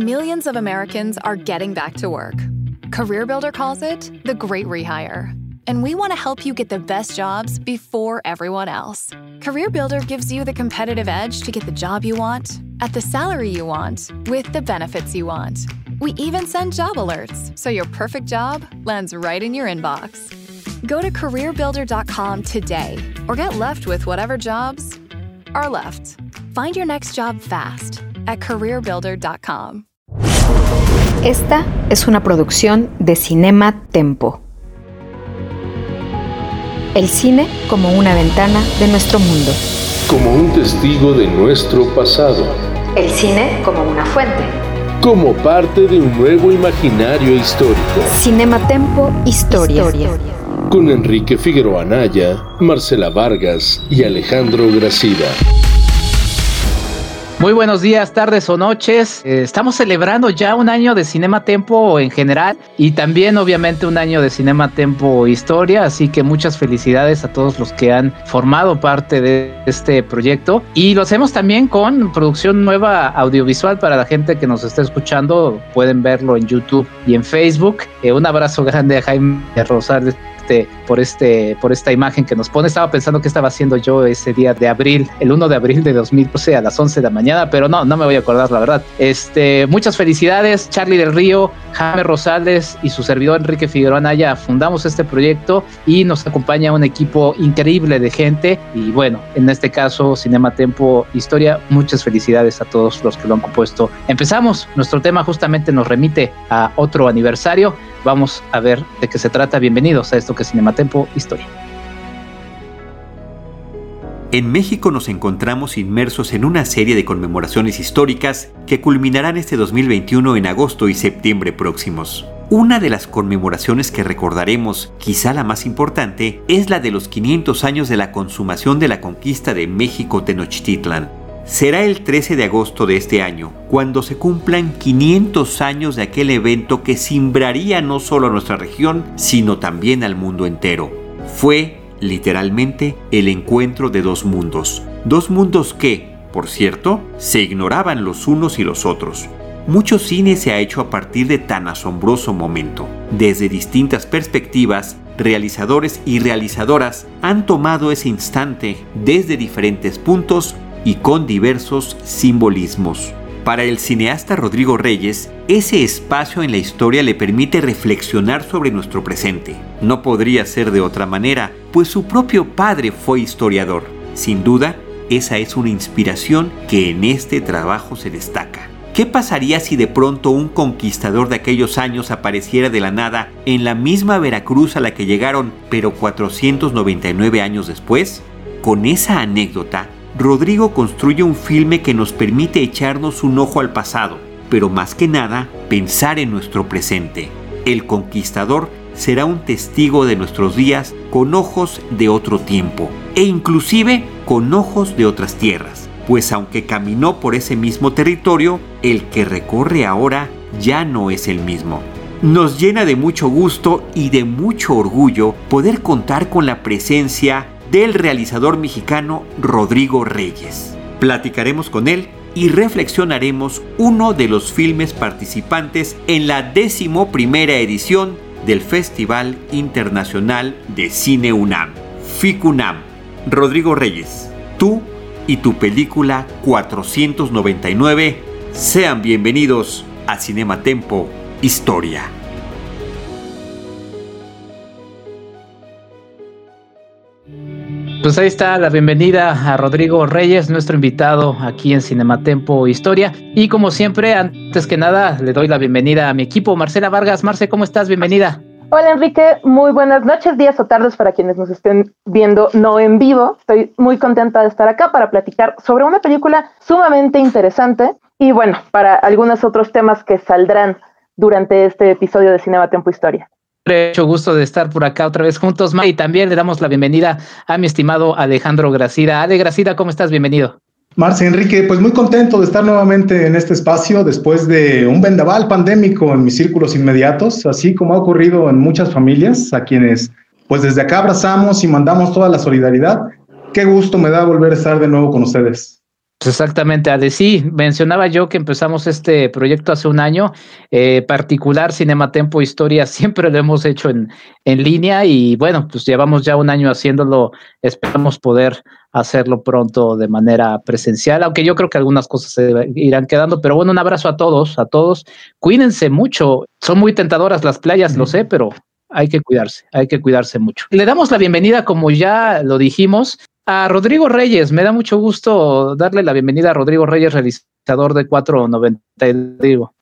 millions of Americans are getting back to work. CareerBuilder calls it the great rehire. And we want to help you get the best jobs before everyone else. CareerBuilder gives you the competitive edge to get the job you want, at the salary you want, with the benefits you want. We even send job alerts so your perfect job lands right in your inbox. Go to careerbuilder.com today or get left with whatever jobs are left. Find your next job fast at careerbuilder.com. Esta es una producción de Cinema Tempo. El cine como una ventana de nuestro mundo. Como un testigo de nuestro pasado. El cine como una fuente. Como parte de un nuevo imaginario histórico. Cinema Tempo Historia. Con Enrique Figueroa Anaya, Marcela Vargas y Alejandro Gracida. Muy buenos días, tardes o noches. Eh, estamos celebrando ya un año de Cinema Tempo en general y también obviamente un año de Cinema Tempo Historia, así que muchas felicidades a todos los que han formado parte de este proyecto y lo hacemos también con producción nueva audiovisual para la gente que nos está escuchando, pueden verlo en YouTube y en Facebook. Eh, un abrazo grande a Jaime Rosales este, por, este, por esta imagen que nos pone. Estaba pensando qué estaba haciendo yo ese día de abril, el 1 de abril de 2012 a las 11 de la mañana, pero no, no me voy a acordar, la verdad. Este, muchas felicidades, Charlie del Río, Jaime Rosales y su servidor Enrique Figueroa Anaya fundamos este proyecto y nos acompaña un equipo increíble de gente y bueno, en este caso Cinema Tempo Historia, muchas felicidades a todos los que lo han compuesto. Empezamos, nuestro tema justamente nos remite a otro aniversario, vamos a ver de qué se trata. Bienvenidos a esto es Cinematempo Historia. En México nos encontramos inmersos en una serie de conmemoraciones históricas que culminarán este 2021 en agosto y septiembre próximos. Una de las conmemoraciones que recordaremos, quizá la más importante, es la de los 500 años de la consumación de la conquista de México Tenochtitlan. Será el 13 de agosto de este año, cuando se cumplan 500 años de aquel evento que simbraría no solo a nuestra región, sino también al mundo entero. Fue literalmente el encuentro de dos mundos. Dos mundos que, por cierto, se ignoraban los unos y los otros. Mucho cine se ha hecho a partir de tan asombroso momento. Desde distintas perspectivas, realizadores y realizadoras han tomado ese instante desde diferentes puntos y con diversos simbolismos. Para el cineasta Rodrigo Reyes, ese espacio en la historia le permite reflexionar sobre nuestro presente. No podría ser de otra manera, pues su propio padre fue historiador. Sin duda, esa es una inspiración que en este trabajo se destaca. ¿Qué pasaría si de pronto un conquistador de aquellos años apareciera de la nada en la misma Veracruz a la que llegaron, pero 499 años después? Con esa anécdota, Rodrigo construye un filme que nos permite echarnos un ojo al pasado, pero más que nada pensar en nuestro presente. El conquistador será un testigo de nuestros días con ojos de otro tiempo e inclusive con ojos de otras tierras, pues aunque caminó por ese mismo territorio, el que recorre ahora ya no es el mismo. Nos llena de mucho gusto y de mucho orgullo poder contar con la presencia del realizador mexicano Rodrigo Reyes. Platicaremos con él y reflexionaremos uno de los filmes participantes en la décimo primera edición del Festival Internacional de Cine UNAM, FICUNAM. Rodrigo Reyes, tú y tu película 499 sean bienvenidos a Cinema Tempo Historia. Pues ahí está la bienvenida a Rodrigo Reyes, nuestro invitado aquí en Cinematempo Historia. Y como siempre, antes que nada, le doy la bienvenida a mi equipo, Marcela Vargas. Marce, ¿cómo estás? Bienvenida. Hola Enrique, muy buenas noches, días o tardes para quienes nos estén viendo no en vivo. Estoy muy contenta de estar acá para platicar sobre una película sumamente interesante y bueno, para algunos otros temas que saldrán durante este episodio de Cinema Tempo Historia mucho gusto de estar por acá otra vez juntos. Y también le damos la bienvenida a mi estimado Alejandro Gracida. Ale Gracida, ¿cómo estás? Bienvenido. Marce Enrique, pues muy contento de estar nuevamente en este espacio después de un vendaval pandémico en mis círculos inmediatos, así como ha ocurrido en muchas familias a quienes pues desde acá abrazamos y mandamos toda la solidaridad. Qué gusto me da volver a estar de nuevo con ustedes. Exactamente, Ade. Sí, mencionaba yo que empezamos este proyecto hace un año. Eh, particular Cinematempo Historia siempre lo hemos hecho en, en línea y bueno, pues llevamos ya un año haciéndolo. Esperamos poder hacerlo pronto de manera presencial, aunque yo creo que algunas cosas se irán quedando. Pero bueno, un abrazo a todos, a todos. Cuídense mucho. Son muy tentadoras las playas, lo sé, pero hay que cuidarse, hay que cuidarse mucho. Le damos la bienvenida, como ya lo dijimos, a Rodrigo Reyes. Me da mucho gusto darle la bienvenida a Rodrigo Reyes, realizador de 490. Digo.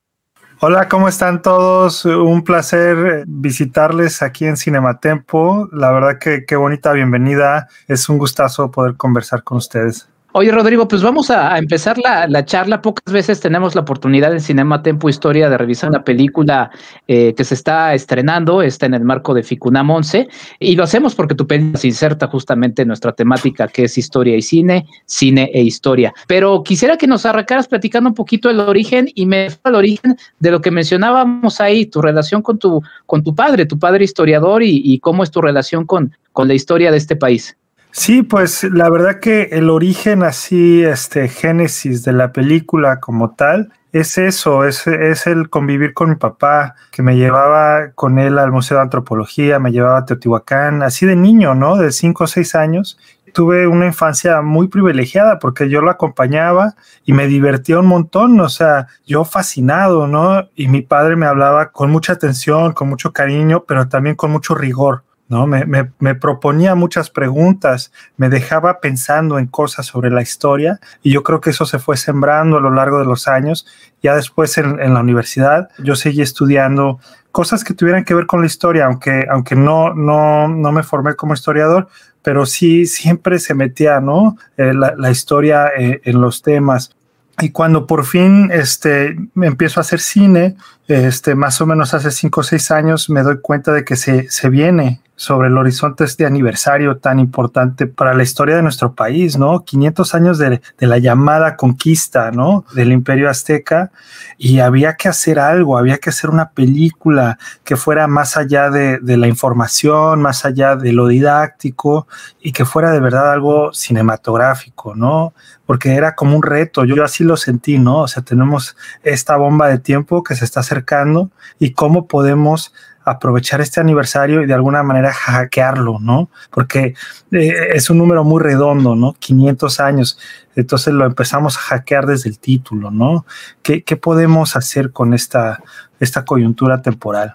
Hola, ¿cómo están todos? Un placer visitarles aquí en Cinematempo. La verdad que qué bonita bienvenida. Es un gustazo poder conversar con ustedes. Oye, Rodrigo, pues vamos a, empezar la, charla. Pocas veces tenemos la oportunidad en Cinema Tempo Historia de revisar una película eh, que se está estrenando, está en el marco de Ficunam 11, y lo hacemos porque tu película se inserta justamente en nuestra temática, que es historia y cine, cine e historia. Pero quisiera que nos arrancaras platicando un poquito el origen y me el origen de lo que mencionábamos ahí, tu relación con tu, con tu padre, tu padre historiador y, cómo es tu relación con la historia de este país. Sí, pues la verdad que el origen así, este génesis de la película como tal, es eso, es, es, el convivir con mi papá, que me llevaba con él al Museo de Antropología, me llevaba a Teotihuacán, así de niño, ¿no? De cinco o seis años. Tuve una infancia muy privilegiada porque yo lo acompañaba y me divertía un montón, o sea, yo fascinado, ¿no? Y mi padre me hablaba con mucha atención, con mucho cariño, pero también con mucho rigor. ¿No? Me, me, proponía muchas preguntas, me dejaba pensando en cosas sobre la historia y yo creo que eso se fue sembrando a lo largo de los años. Ya después en, la universidad yo seguí estudiando cosas que tuvieran que ver con la historia, aunque, aunque no, no, no me formé como historiador, pero sí siempre se metía, ¿no? Eh, la, la, historia eh, en los temas. Y cuando por fin este, empiezo a hacer cine, este, más o menos hace cinco o seis años, me doy cuenta de que se, se viene sobre el horizonte este aniversario tan importante para la historia de nuestro país, ¿no? 500 años de, de, la llamada conquista, ¿no? Del imperio azteca y había que hacer algo, había que hacer una película que fuera más allá de, de la información, más allá de lo didáctico y que fuera de verdad algo cinematográfico, ¿no? Porque era como un reto, yo así lo sentí, ¿no? O sea, tenemos esta bomba de tiempo que se está acercando y cómo podemos aprovechar este aniversario y de alguna manera hackearlo, ¿no? Porque eh, es un número muy redondo, ¿no? 500 años. Entonces lo empezamos a hackear desde el título, ¿no? ¿Qué, qué podemos hacer con esta, esta coyuntura temporal?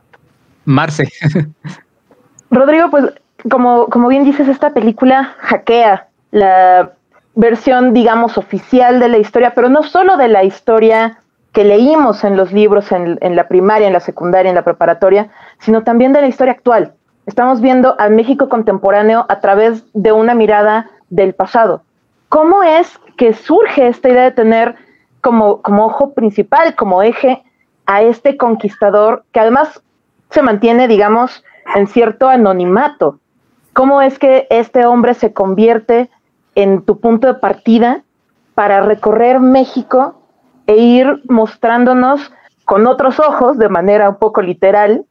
Marce. Rodrigo, pues como, como bien dices, esta película hackea la versión, digamos, oficial de la historia, pero no solo de la historia que leímos en los libros en, la primaria, en la secundaria, en la preparatoria, sino también de la historia actual. Estamos viendo al México contemporáneo a través de una mirada del pasado. ¿Cómo es que surge esta idea de tener como, como ojo principal, como eje, a este conquistador que además se mantiene, digamos, en cierto anonimato? ¿Cómo es que este hombre se convierte en tu punto de partida para recorrer México e ir mostrándonos con otros ojos, de manera un poco literal,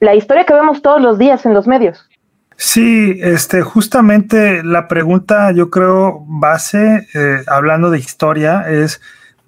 la historia que vemos todos los días en los medios. Sí, este, justamente la pregunta, yo creo, base, eh, hablando de historia, es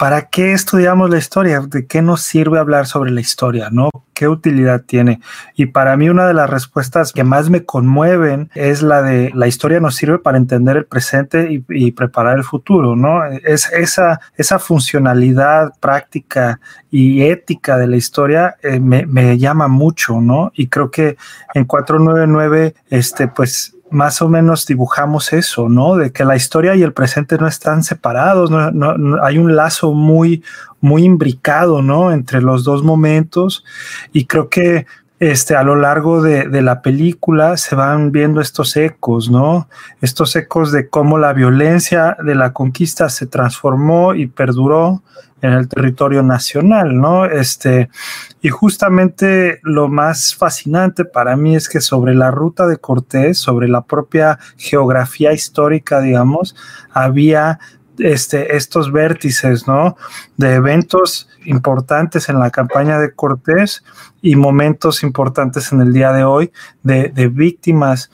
¿para qué estudiamos la historia? ¿De qué nos sirve hablar sobre la historia? ¿No? ¿Qué utilidad tiene? Y para mí una de las respuestas que más me conmueven es la de la historia nos sirve para entender el presente y, preparar el futuro, ¿no? Es esa, esa funcionalidad práctica y ética de la historia eh, me, me llama mucho, ¿no? Y creo que en 499, este, pues más o menos dibujamos eso, ¿no? De que la historia y el presente no están separados, no, hay un lazo muy, muy imbricado, ¿no? Entre los dos momentos y creo que este, a lo largo de, de, la película se van viendo estos ecos, ¿no? Estos ecos de cómo la violencia de la conquista se transformó y perduró en el territorio nacional, ¿no? Este, y justamente lo más fascinante para mí es que sobre la ruta de Cortés, sobre la propia geografía histórica, digamos, había este, estos vértices, ¿no? De eventos importantes en la campaña de Cortés y momentos importantes en el día de hoy de, de víctimas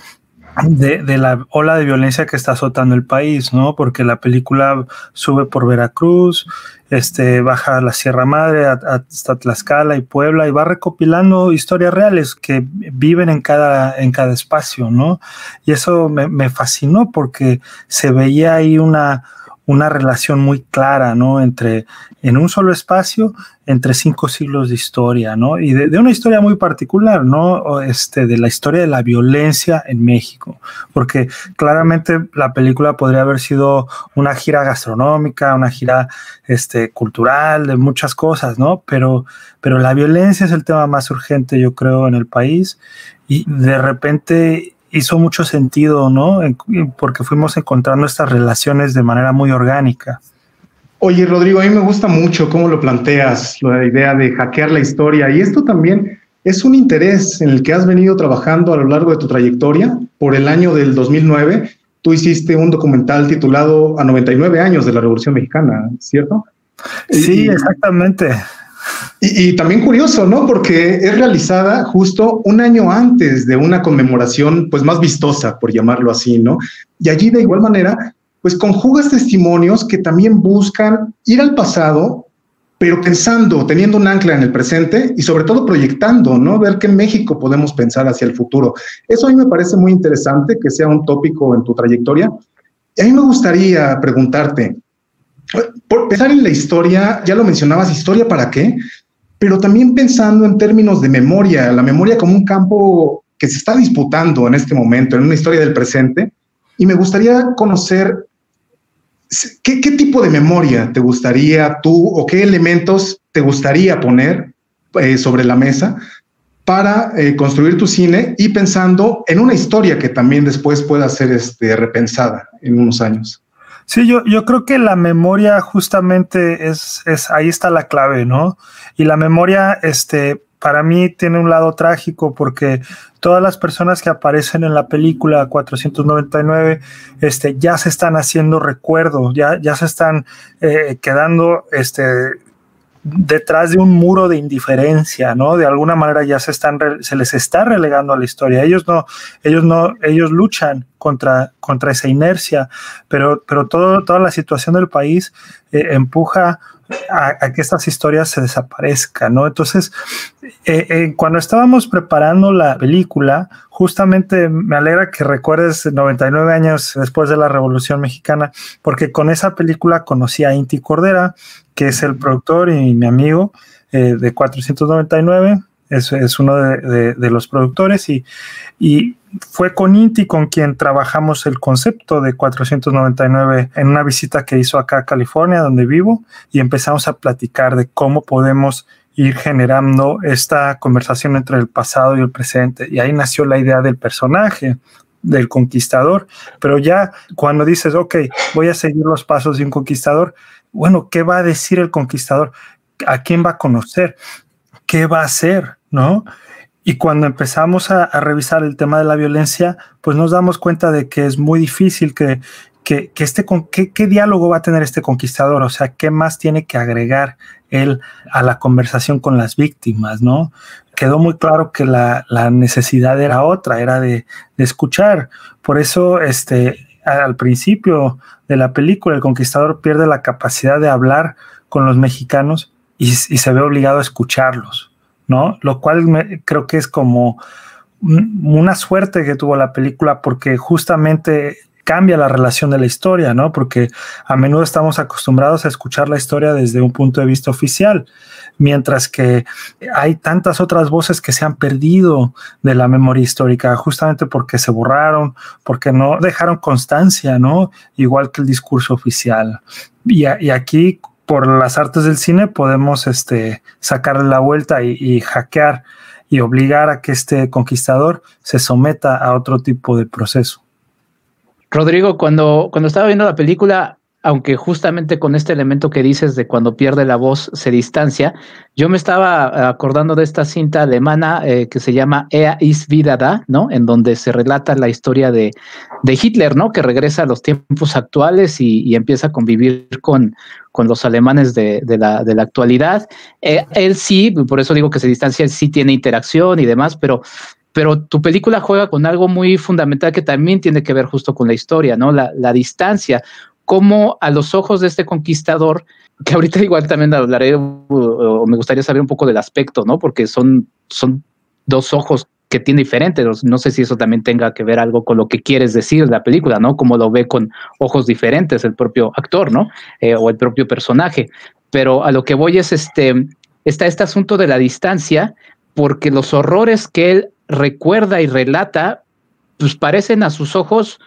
de, la ola de violencia que está azotando el país, ¿no? Porque la película sube por Veracruz, este, baja la Sierra Madre hasta Tlaxcala y Puebla y va recopilando historias reales que viven en cada, en cada espacio, ¿no? Y eso me, me fascinó porque se veía ahí una, una relación muy clara, ¿no? Entre, en un solo espacio, entre cinco siglos de historia, ¿no? Y de, una historia muy particular, ¿no? Este, de la historia de la violencia en México, porque claramente la película podría haber sido una gira gastronómica, una gira, este, cultural, de muchas cosas, ¿no? Pero, pero la violencia es el tema más urgente, yo creo, en el país, y de repente hizo mucho sentido, ¿no? Porque fuimos encontrando estas relaciones de manera muy orgánica. Oye, Rodrigo, a mí me gusta mucho cómo lo planteas, la idea de hackear la historia. Y esto también es un interés en el que has venido trabajando a lo largo de tu trayectoria. Por el año del 2009, tú hiciste un documental titulado A 99 años de la Revolución Mexicana, ¿cierto? Sí, exactamente. Y, también curioso, ¿no? Porque es realizada justo un año antes de una conmemoración, pues más vistosa, por llamarlo así, ¿no? Y allí de igual manera, pues conjugas testimonios que también buscan ir al pasado, pero pensando, teniendo un ancla en el presente y sobre todo proyectando, ¿no? Ver qué México podemos pensar hacia el futuro. Eso a mí me parece muy interesante que sea un tópico en tu trayectoria. Y a mí me gustaría preguntarte, por pensar en la historia, ya lo mencionabas, historia para qué, pero también pensando en términos de memoria, la memoria como un campo que se está disputando en este momento, en una historia del presente, y me gustaría conocer qué, tipo de memoria te gustaría tú o qué elementos te gustaría poner eh, sobre la mesa para eh, construir tu cine y pensando en una historia que también después pueda ser este, repensada en unos años. Sí, yo, yo creo que la memoria justamente es, es, ahí está la clave, ¿no? Y la memoria, este, para mí tiene un lado trágico porque todas las personas que aparecen en la película 499 este, ya se están haciendo recuerdo, ya, ya se están eh, quedando este, detrás de un muro de indiferencia, ¿no? De alguna manera ya se están se les está relegando a la historia. Ellos no, ellos no, ellos luchan contra, contra esa inercia, pero, pero todo, toda la situación del país eh, empuja a, que estas historias se desaparezcan, ¿no? Entonces, eh, eh, cuando estábamos preparando la película, justamente me alegra que recuerdes 99 años después de la Revolución Mexicana, porque con esa película conocí a Inti Cordera, que es el productor y mi amigo eh, de 499, es, es uno de, los productores y, y fue con Inti con quien trabajamos el concepto de 499 en una visita que hizo acá a California, donde vivo, y empezamos a platicar de cómo podemos ir generando esta conversación entre el pasado y el presente. Y ahí nació la idea del personaje, del conquistador. Pero ya cuando dices, ok, voy a seguir los pasos de un conquistador, bueno, ¿qué va a decir el conquistador? ¿A quién va a conocer? ¿Qué va a hacer? ¿No? Y cuando empezamos a, revisar el tema de la violencia, pues nos damos cuenta de que es muy difícil que, que, este, qué, qué diálogo va a tener este conquistador, o sea, qué más tiene que agregar él a la conversación con las víctimas, ¿no? Quedó muy claro que la, la necesidad era otra, era de, de, escuchar. Por eso, este, al principio de la película, el conquistador pierde la capacidad de hablar con los mexicanos y se ve obligado a escucharlos. ¿No? Lo cual creo que es como una suerte que tuvo la película porque justamente cambia la relación de la historia, ¿no? Porque a menudo estamos acostumbrados a escuchar la historia desde un punto de vista oficial, mientras que hay tantas otras voces que se han perdido de la memoria histórica, justamente porque se borraron, porque no dejaron constancia, ¿no? Igual que el discurso oficial. Y, y aquí por las artes del cine podemos este, sacarle la vuelta y, hackear y obligar a que este conquistador se someta a otro tipo de proceso. Rodrigo, cuando, cuando estaba viendo la película, aunque justamente con este elemento que dices de cuando pierde la voz se distancia, yo me estaba acordando de esta cinta alemana eh, que se llama Ea is vida da, ¿no? En donde se relata la historia de, de Hitler, ¿no? Que regresa a los tiempos actuales y, empieza a convivir con, con los alemanes de, la, de la, actualidad. Eh, él sí, por eso digo que se distancia, él sí tiene interacción y demás, pero pero tu película juega con algo muy fundamental que también tiene que ver justo con la historia, ¿no? La, la distancia, cómo a los ojos de este conquistador, que ahorita igual también hablaré o me gustaría saber un poco del aspecto, ¿no? Porque son, son dos ojos que tiene diferentes. No sé si eso también tenga que ver algo con lo que quieres decir la película, ¿no? Como lo ve con ojos diferentes el propio actor, ¿no? Eh, o el propio personaje. Pero a lo que voy es este, está este asunto de la distancia, porque los horrores que él recuerda y relata, pues parecen a sus ojos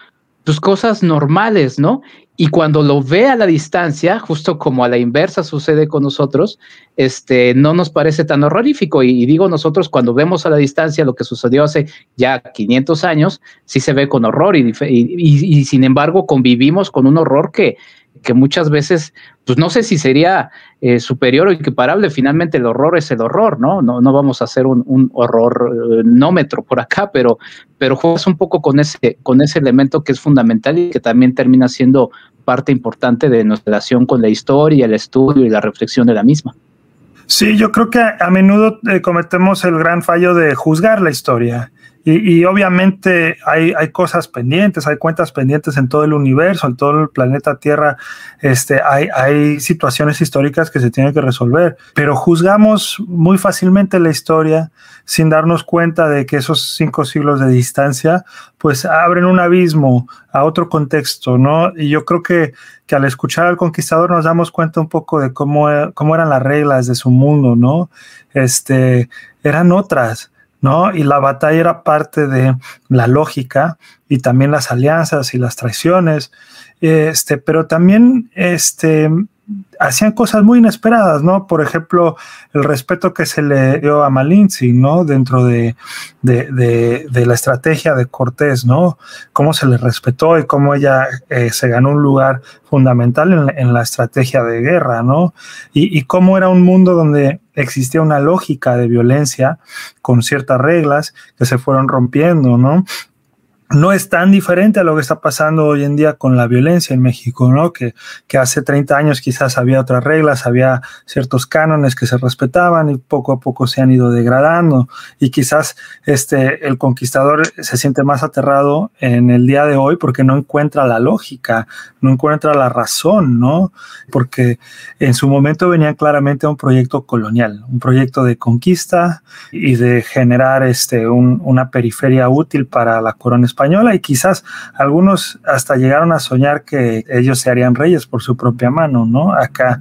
pues cosas normales, ¿no? Y cuando lo ve a la distancia, justo como a la inversa sucede con nosotros, este, no nos parece tan horrorífico. Y, digo nosotros, cuando vemos a la distancia lo que sucedió hace ya 500 años, sí se ve con horror y, y sin embargo convivimos con un horror que, que muchas veces, pues no sé si sería eh, superior o equiparable, finalmente el horror es el horror, ¿no? No, no vamos a hacer un, un horror eh, por acá, pero, pero juegas un poco con ese, con ese elemento que es fundamental y que también termina siendo parte importante de nuestra relación con la historia, el estudio y la reflexión de la misma. Sí, yo creo que a, menudo eh, cometemos el gran fallo de juzgar la historia y, obviamente hay, hay, cosas pendientes, hay cuentas pendientes en todo el universo, en todo el planeta Tierra. Este, hay, hay situaciones históricas que se tienen que resolver, pero juzgamos muy fácilmente la historia sin darnos cuenta de que esos cinco siglos de distancia pues abren un abismo a otro contexto, ¿no? Y yo creo que, que al escuchar al conquistador nos damos cuenta un poco de cómo, cómo eran las reglas de su mundo, ¿no? Este, eran otras ¿no? Y la batalla era parte de la lógica y también las alianzas y las traiciones, este, pero también este, hacían cosas muy inesperadas, ¿no? Por ejemplo, el respeto que se le dio a Malinzi, ¿no? Dentro de, la estrategia de Cortés, ¿no? Cómo se le respetó y cómo ella eh, se ganó un lugar fundamental en, la estrategia de guerra, ¿no? Y cómo era un mundo donde existía una lógica de violencia con ciertas reglas que se fueron rompiendo, ¿no? No es tan diferente a lo que está pasando hoy en día con la violencia en México, ¿no? Que, hace 30 años quizás había otras reglas, había ciertos cánones que se respetaban y poco a poco se han ido degradando. Y quizás este, el conquistador se siente más aterrado en el día de hoy porque no encuentra la lógica, no encuentra la razón, ¿no? Porque en su momento venía claramente un proyecto colonial, un proyecto de conquista y de generar este, una periferia útil para la corona española y quizás algunos hasta llegaron a soñar que ellos se harían reyes por su propia mano, ¿no? Acá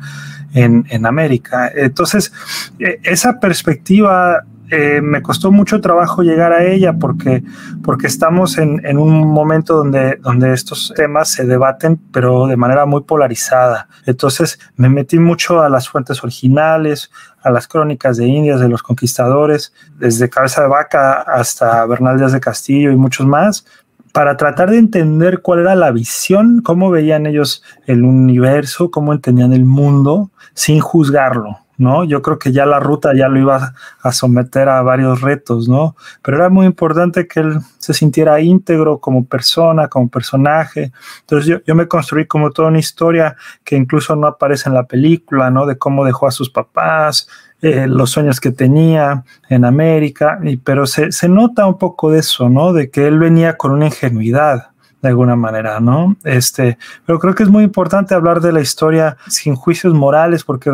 en, en América. Entonces, e, esa perspectiva eh, me costó mucho trabajo llegar a ella porque, porque estamos en, en, un momento donde, donde estos temas se debaten, pero de manera muy polarizada. Entonces me metí mucho a las fuentes originales, a las crónicas de Indias, de los conquistadores, desde Cabeza de Vaca hasta Bernal Díaz de Castillo y muchos más, para tratar de entender cuál era la visión, cómo veían ellos el universo, cómo entendían el mundo, sin juzgarlo, ¿no? Yo creo que ya la ruta ya lo iba a someter a varios retos, ¿no? Pero era muy importante que él se sintiera íntegro como persona, como personaje. Entonces yo, yo me construí como toda una historia que incluso no aparece en la película, ¿no? De cómo dejó a sus papás, eh, los sueños que tenía en América, y, pero se, se, nota un poco de eso, ¿no? De que él venía con una ingenuidad de alguna manera, ¿no? Este, pero creo que es muy importante hablar de la historia sin juicios morales porque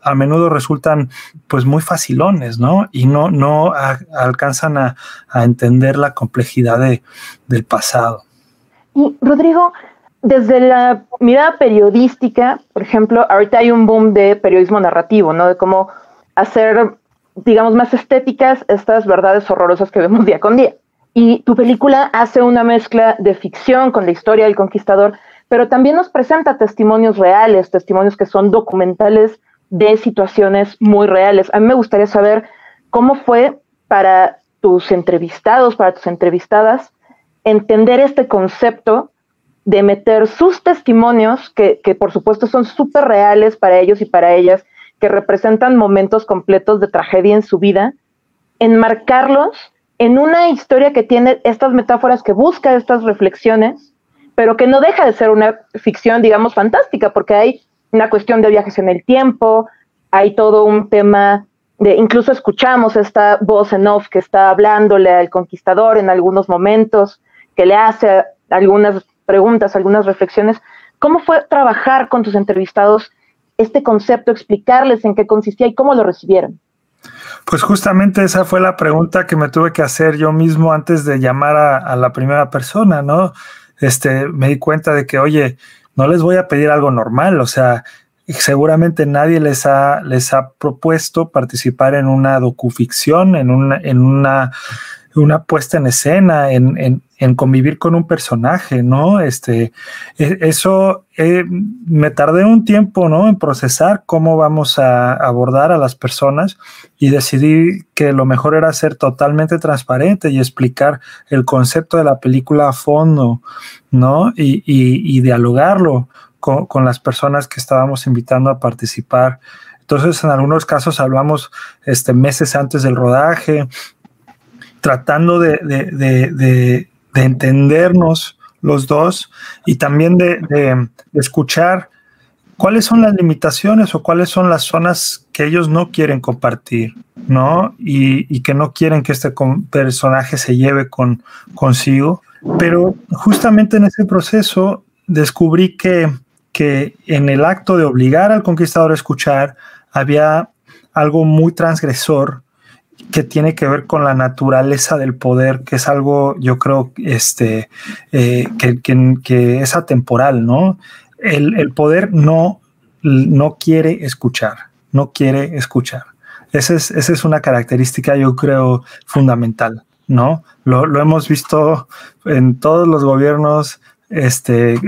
a menudo resultan pues muy facilones, ¿no? Y no, no alcanzan a, a, entender la complejidad de, del pasado. Y Rodrigo, desde la mirada periodística, por ejemplo, ahorita hay un boom de periodismo narrativo, ¿no? De cómo hacer, digamos, más estéticas estas verdades horrorosas que vemos día con día. Y tu película hace una mezcla de ficción con la historia del conquistador, pero también nos presenta testimonios reales, testimonios que son documentales de situaciones muy reales. A mí me gustaría saber cómo fue para tus entrevistados, para tus entrevistadas, entender este concepto de meter sus testimonios, que, por supuesto son súper reales para ellos y para ellas, que representan momentos completos de tragedia en su vida, enmarcarlos en una historia que tiene estas metáforas, que busca estas reflexiones, pero que no deja de ser una ficción, digamos, fantástica, porque hay una cuestión de viajes en el tiempo, hay todo un tema de incluso escuchamos esta voz en off que está hablándole al conquistador en algunos momentos, que le hace algunas preguntas, algunas reflexiones. ¿Cómo fue trabajar con tus entrevistados este concepto, explicarles en qué consistía y cómo lo recibieron? Pues justamente esa fue la pregunta que me tuve que hacer yo mismo antes de llamar a, la primera persona, ¿no? Este, me di cuenta de que, oye, no les voy a pedir algo normal, o sea, seguramente nadie les ha, les ha propuesto participar en una docuficción, en una, en una, una puesta en escena, en, en, en, convivir con un personaje, ¿no? Este, e, eso eh, me tardé un tiempo, ¿no? En procesar cómo vamos a abordar a las personas y decidí que lo mejor era ser totalmente transparente y explicar el concepto de la película a fondo, ¿no? Y, y, dialogarlo con, las personas que estábamos invitando a participar. Entonces, en algunos casos hablamos este, meses antes del rodaje, tratando de, de, entendernos los dos y también de, escuchar cuáles son las limitaciones o cuáles son las zonas que ellos no quieren compartir, ¿no? Y, que no quieren que este personaje se lleve con, consigo. Pero justamente en ese proceso descubrí que que en el acto de obligar al conquistador a escuchar había algo muy transgresor que tiene que ver con la naturaleza del poder, que es algo, yo creo, este, eh, que, es atemporal, ¿no? El, poder no, no quiere escuchar, no quiere escuchar. Esa es, esa es una característica, yo creo, fundamental, ¿no? Lo, lo hemos visto en todos los gobiernos este,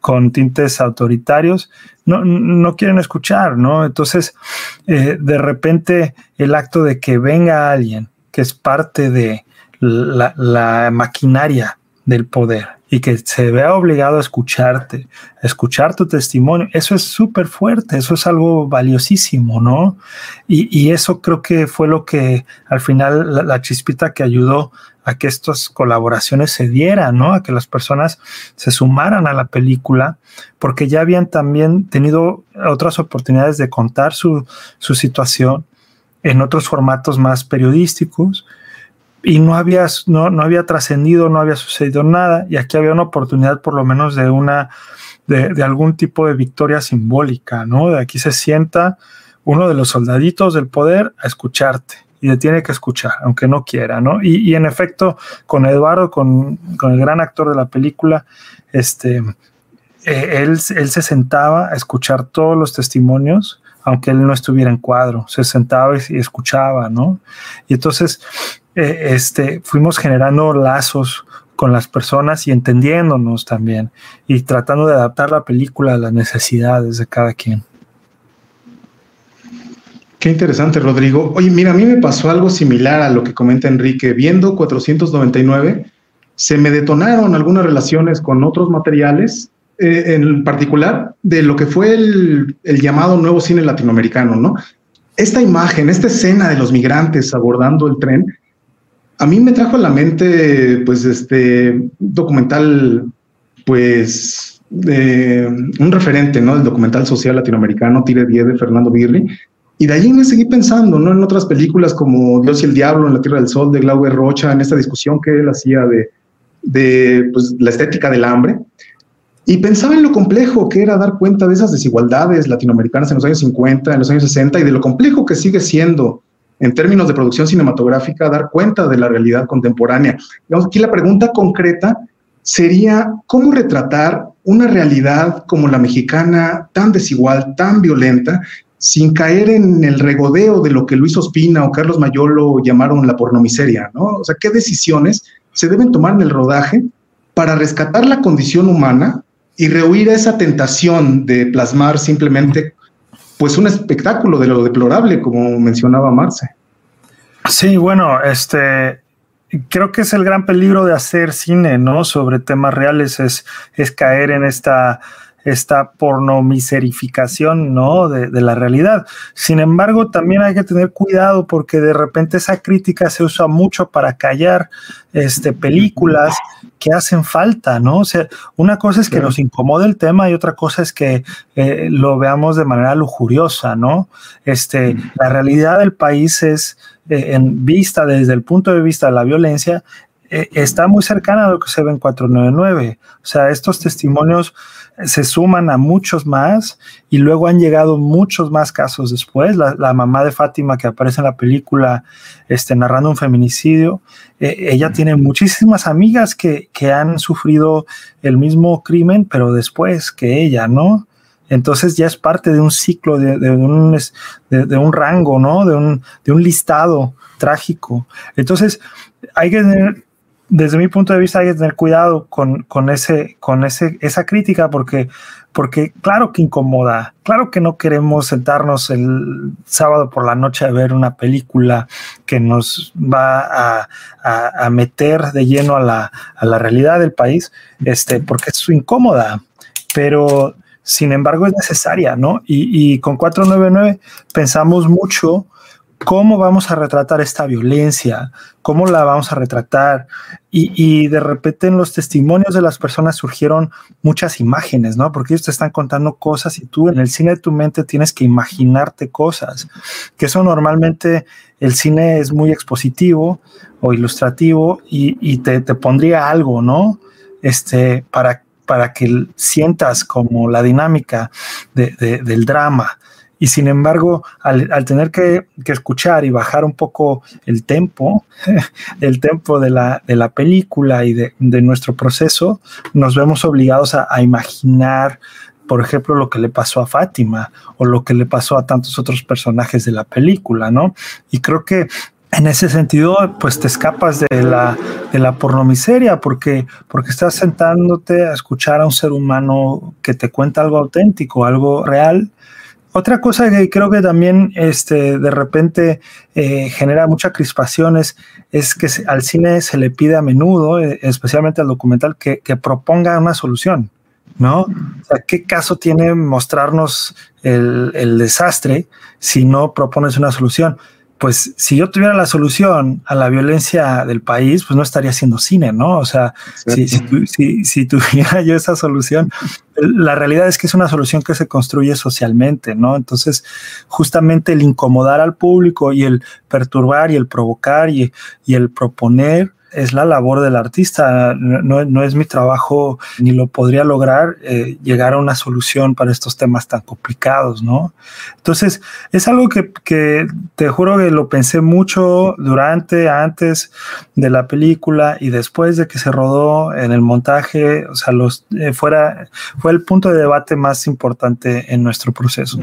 con tintes autoritarios, no, no quieren escuchar, ¿no? Entonces, eh, de repente, el acto de que venga alguien que es parte de la, maquinaria del poder y que se vea obligado a escucharte, escuchar tu testimonio, eso es súper fuerte, eso es algo valiosísimo, ¿no? Y, y, eso creo que fue lo que al final la, la, chispita que ayudó a que estas colaboraciones se dieran, ¿no? A que las personas se sumaran a la película, porque ya habían también tenido otras oportunidades de contar su, su situación en otros formatos más periodísticos y no había, no, no había trascendido, no había sucedido nada, y aquí había una oportunidad por lo menos de una, de, de, algún tipo de victoria simbólica, ¿no? De aquí se sienta uno de los soldaditos del poder a escucharte y le tiene que escuchar, aunque no quiera, ¿no? Y, y en efecto, con Eduardo, con, con, el gran actor de la película, este, eh, él, él se sentaba a escuchar todos los testimonios, aunque él no estuviera en cuadro, se sentaba y, escuchaba, ¿no? Y entonces eh, este, fuimos generando lazos con las personas y entendiéndonos también y tratando de adaptar la película a las necesidades de cada quien. Qué interesante, Rodrigo. Oye, mira, a mí me pasó algo similar a lo que comenta Enrique. Viendo 499, se me detonaron algunas relaciones con otros materiales, eh, en particular de lo que fue el, llamado nuevo cine latinoamericano, ¿no? Esta imagen, esta escena de los migrantes abordando el tren, a mí me trajo a la mente, pues, este documental, pues, un referente, ¿no? El documental social latinoamericano, Tire 10 de Fernando Birri. Y de allí me seguí pensando, ¿no? En otras películas como Dios y el Diablo, en la Tierra del Sol, de Glauber Rocha, en esta discusión que él hacía de, de pues, la estética del hambre. Y pensaba en lo complejo que era dar cuenta de esas desigualdades latinoamericanas en los años 50, en los años 60 y de lo complejo que sigue siendo en términos de producción cinematográfica, dar cuenta de la realidad contemporánea. Digamos, aquí la pregunta concreta sería cómo retratar una realidad como la mexicana, tan desigual, tan violenta, sin caer en el regodeo de lo que Luis Ospina o Carlos Mayolo llamaron la pornomiseria, ¿no? O sea, ¿qué decisiones se deben tomar en el rodaje para rescatar la condición humana y rehuir esa tentación de plasmar simplemente pues un espectáculo de lo deplorable, como mencionaba Marce. Sí, bueno, este creo que es el gran peligro de hacer cine, ¿no? Sobre temas reales, es, es caer en esta esta pornomiserificación, ¿no? De, de, la realidad. Sin embargo, también hay que tener cuidado porque de repente esa crítica se usa mucho para callar este, películas que hacen falta, ¿no? O sea, una cosa es que nos incomode el tema y otra cosa es que eh, lo veamos de manera lujuriosa, ¿no? Este, la realidad del país es, eh, en vista desde el punto de vista de la violencia, eh, está muy cercana a lo que se ve en 499. O sea, estos testimonios se suman a muchos más y luego han llegado muchos más casos después. La, mamá de Fátima que aparece en la película este, narrando un feminicidio, eh, ella tiene muchísimas amigas que, que, han sufrido el mismo crimen, pero después que ella, ¿no? Entonces ya es parte de un ciclo, de, de, un, de un, rango, ¿no? De un, de un listado trágico. Entonces hay que tener desde mi punto de vista hay que tener cuidado con, con, ese, con ese, esa crítica porque, porque claro que incomoda, claro que no queremos sentarnos el sábado por la noche a ver una película que nos va a, a, meter de lleno a la, a la, realidad del país, este, porque es incómoda, pero sin embargo es necesaria, ¿no? Y, y con 499 pensamos mucho cómo vamos a retratar esta violencia, cómo la vamos a retratar. Y, de repente en los testimonios de las personas surgieron muchas imágenes, ¿no? Porque ellos te están contando cosas y tú en el cine de tu mente tienes que imaginarte cosas, que eso normalmente el cine es muy expositivo o ilustrativo y, te, pondría algo, ¿no? Este, para, para que sientas como la dinámica del drama y sin embargo, al, tener que, escuchar y bajar un poco el tempo, el tempo de la, de la película y de, nuestro proceso, nos vemos obligados a, imaginar, por ejemplo, lo que le pasó a Fátima o lo que le pasó a tantos otros personajes de la película, ¿no? Y creo que en ese sentido, pues te escapas de la, de la pornomiseria porque, porque estás sentándote a escuchar a un ser humano que te cuenta algo auténtico, algo real, otra cosa que creo que también este, de repente eh, genera mucha crispación es, que al cine se le pide a menudo, eh, especialmente al documental, que, proponga una solución, ¿no? O sea, ¿qué caso tiene mostrarnos el, el desastre si no propones una solución? Pues si yo tuviera la solución a la violencia del país, pues no estaría haciendo cine, ¿no? O sea, si, si, tuviera yo esa solución, la realidad es que es una solución que se construye socialmente, ¿no? Entonces, justamente el incomodar al público y el perturbar y el provocar y, y el proponer es la labor del artista, no, es mi trabajo ni lo podría lograr eh, llegar a una solución para estos temas tan complicados, ¿no? Entonces, es algo que, te juro que lo pensé mucho durante, antes de la película y después de que se rodó en el montaje, o sea, los, eh, fuera, fue el punto de debate más importante en nuestro proceso.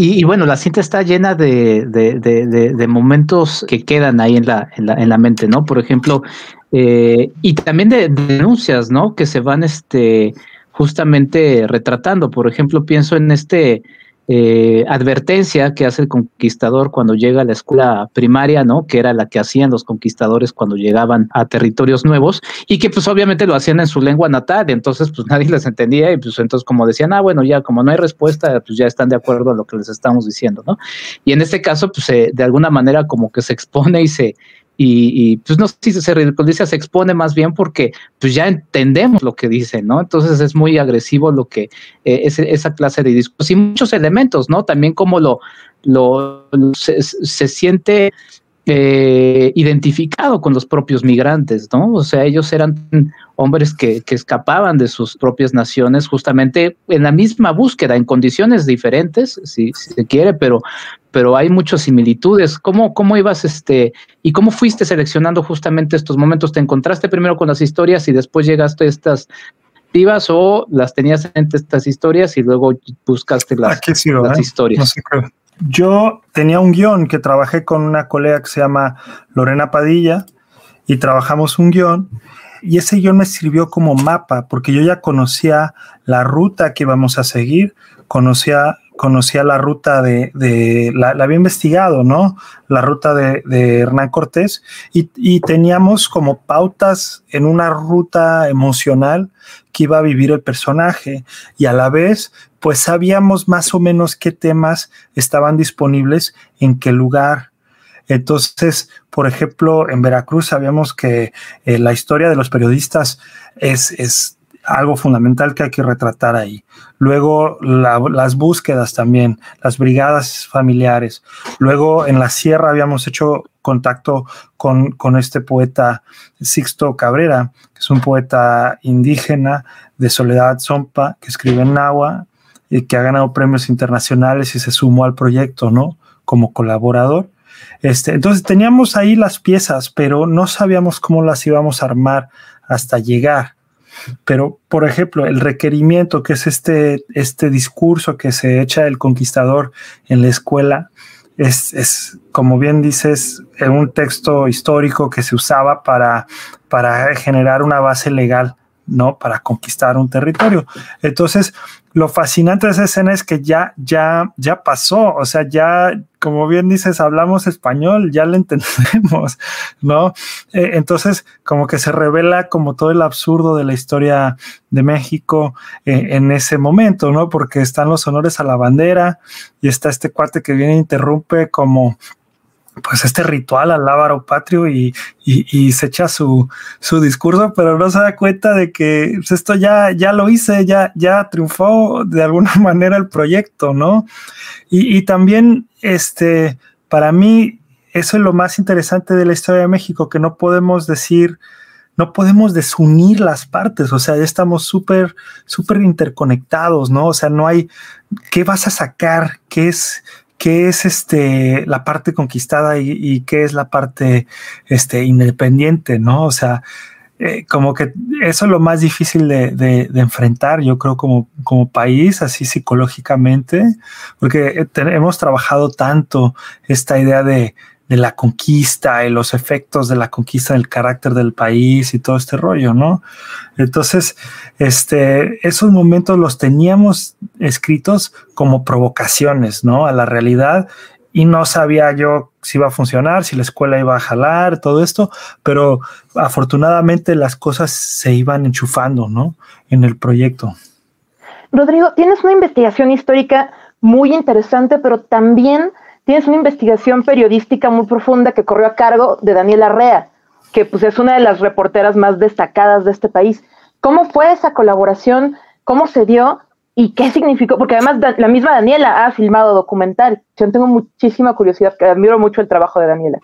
Y, bueno, la cinta está llena de, de, momentos que quedan ahí en la, en la, en la mente, ¿no? Por ejemplo, eh, y también de, denuncias, ¿no? Que se van este, justamente retratando. Por ejemplo, pienso en este eh, advertencia que hace el conquistador cuando llega a la escuela primaria, ¿no? Que era la que hacían los conquistadores cuando llegaban a territorios nuevos y que pues obviamente lo hacían en su lengua natal, entonces pues nadie les entendía y pues entonces como decían, ah, bueno, ya como no hay respuesta, pues ya están de acuerdo a lo que les estamos diciendo, ¿no? Y en este caso, pues de alguna manera como que se expone y se, y, pues no sé si se ridiculiza, se expone más bien porque pues ya entendemos lo que dice, ¿no? Entonces es muy agresivo lo que eh, es, esa clase de discursos y muchos elementos, ¿no? También como lo, lo, se, siente eh, identificado con los propios migrantes, ¿no? O sea, ellos eran hombres que, que, escapaban de sus propias naciones justamente en la misma búsqueda, en condiciones diferentes, si, se quiere, pero, pero hay muchas similitudes. ¿Cómo, ¿Cómo ibas este y cómo fuiste seleccionando justamente estos momentos? ¿Te encontraste primero con las historias y después llegaste a estas vivas o las tenías en estas historias y luego buscaste las, las ¿eh? historias? Yo tenía un guion que trabajé con una colega que se llama Lorena Padilla y trabajamos un guion y ese guion me sirvió como mapa porque yo ya conocía la ruta que íbamos a seguir, conocía conocía la ruta de, la, había investigado, ¿no? La ruta de, Hernán Cortés y, y, teníamos como pautas en una ruta emocional que iba a vivir el personaje y a la vez pues sabíamos más o menos qué temas estaban disponibles en qué lugar. Entonces, por ejemplo, en Veracruz sabíamos que eh, la historia de los periodistas es, es algo fundamental que hay que retratar ahí. Luego las búsquedas también, las brigadas familiares. Luego en la sierra habíamos hecho contacto con, con este poeta Sixto Cabrera, que es un poeta indígena de Soledad Zompa, que escribe en Nahua y que ha ganado premios internacionales y se sumó al proyecto, ¿no? Como colaborador. Este, entonces teníamos ahí las piezas, pero no sabíamos cómo las íbamos a armar hasta llegar. Pero, por ejemplo, el requerimiento, que es este, este discurso que se echa el conquistador en la escuela, es, es, como bien dices, un texto histórico que se usaba para, para generar una base legal ¿no? Para conquistar un territorio. Entonces, lo fascinante de esa escena es que ya, ya, ya pasó, o sea, ya, como bien dices, hablamos español, ya lo entendemos, ¿no? Eh, entonces, como que se revela como todo el absurdo de la historia de México eh, en ese momento, ¿no? Porque están los honores a la bandera y está este cuate que viene e interrumpe como pues este ritual al lábaro patrio y, se echa su, su, discurso, pero no se da cuenta de que pues, esto ya, ya lo hice, ya, ya triunfó de alguna manera el proyecto, ¿no? Y, también, este, para mí, eso es lo más interesante de la historia de México, que no podemos decir, no podemos desunir las partes, o sea, ya estamos súper, súper interconectados, ¿no? O sea, no hay, ¿qué vas a sacar? ¿Qué es, qué es este, la parte conquistada y, qué es la parte este, independiente, ¿no? O sea, eh, como que eso es lo más difícil de, enfrentar, yo creo, como, como país, así psicológicamente, porque hemos trabajado tanto esta idea de, de la conquista y los efectos de la conquista del carácter del país y todo este rollo, ¿no? Entonces, este, esos momentos los teníamos escritos como provocaciones, ¿no? A la realidad y no sabía yo si iba a funcionar, si la escuela iba a jalar, todo esto, pero afortunadamente las cosas se iban enchufando, ¿no? En el proyecto. Rodrigo, tienes una investigación histórica muy interesante, pero también tienes una investigación periodística muy profunda que corrió a cargo de Daniela Rea, que pues es una de las reporteras más destacadas de este país. ¿Cómo fue esa colaboración? ¿Cómo se dio? ¿Y qué significó? Porque además la misma Daniela ha filmado documental. Yo tengo muchísima curiosidad, admiro mucho el trabajo de Daniela.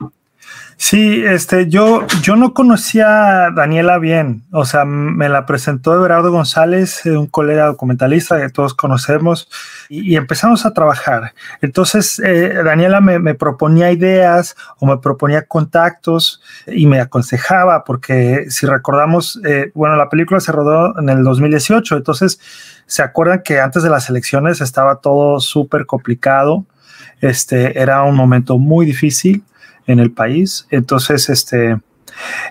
Sí, este, yo, yo no conocía a Daniela bien, o sea, me la presentó Everardo González, eh, un colega documentalista que todos conocemos, y, empezamos a trabajar. Entonces, eh, Daniela me, proponía ideas o me proponía contactos y me aconsejaba, porque si recordamos, eh, bueno, la película se rodó en el 2018, entonces, ¿se acuerdan que antes de las elecciones estaba todo súper complicado? Este, era un momento muy difícil en el país. Entonces, este,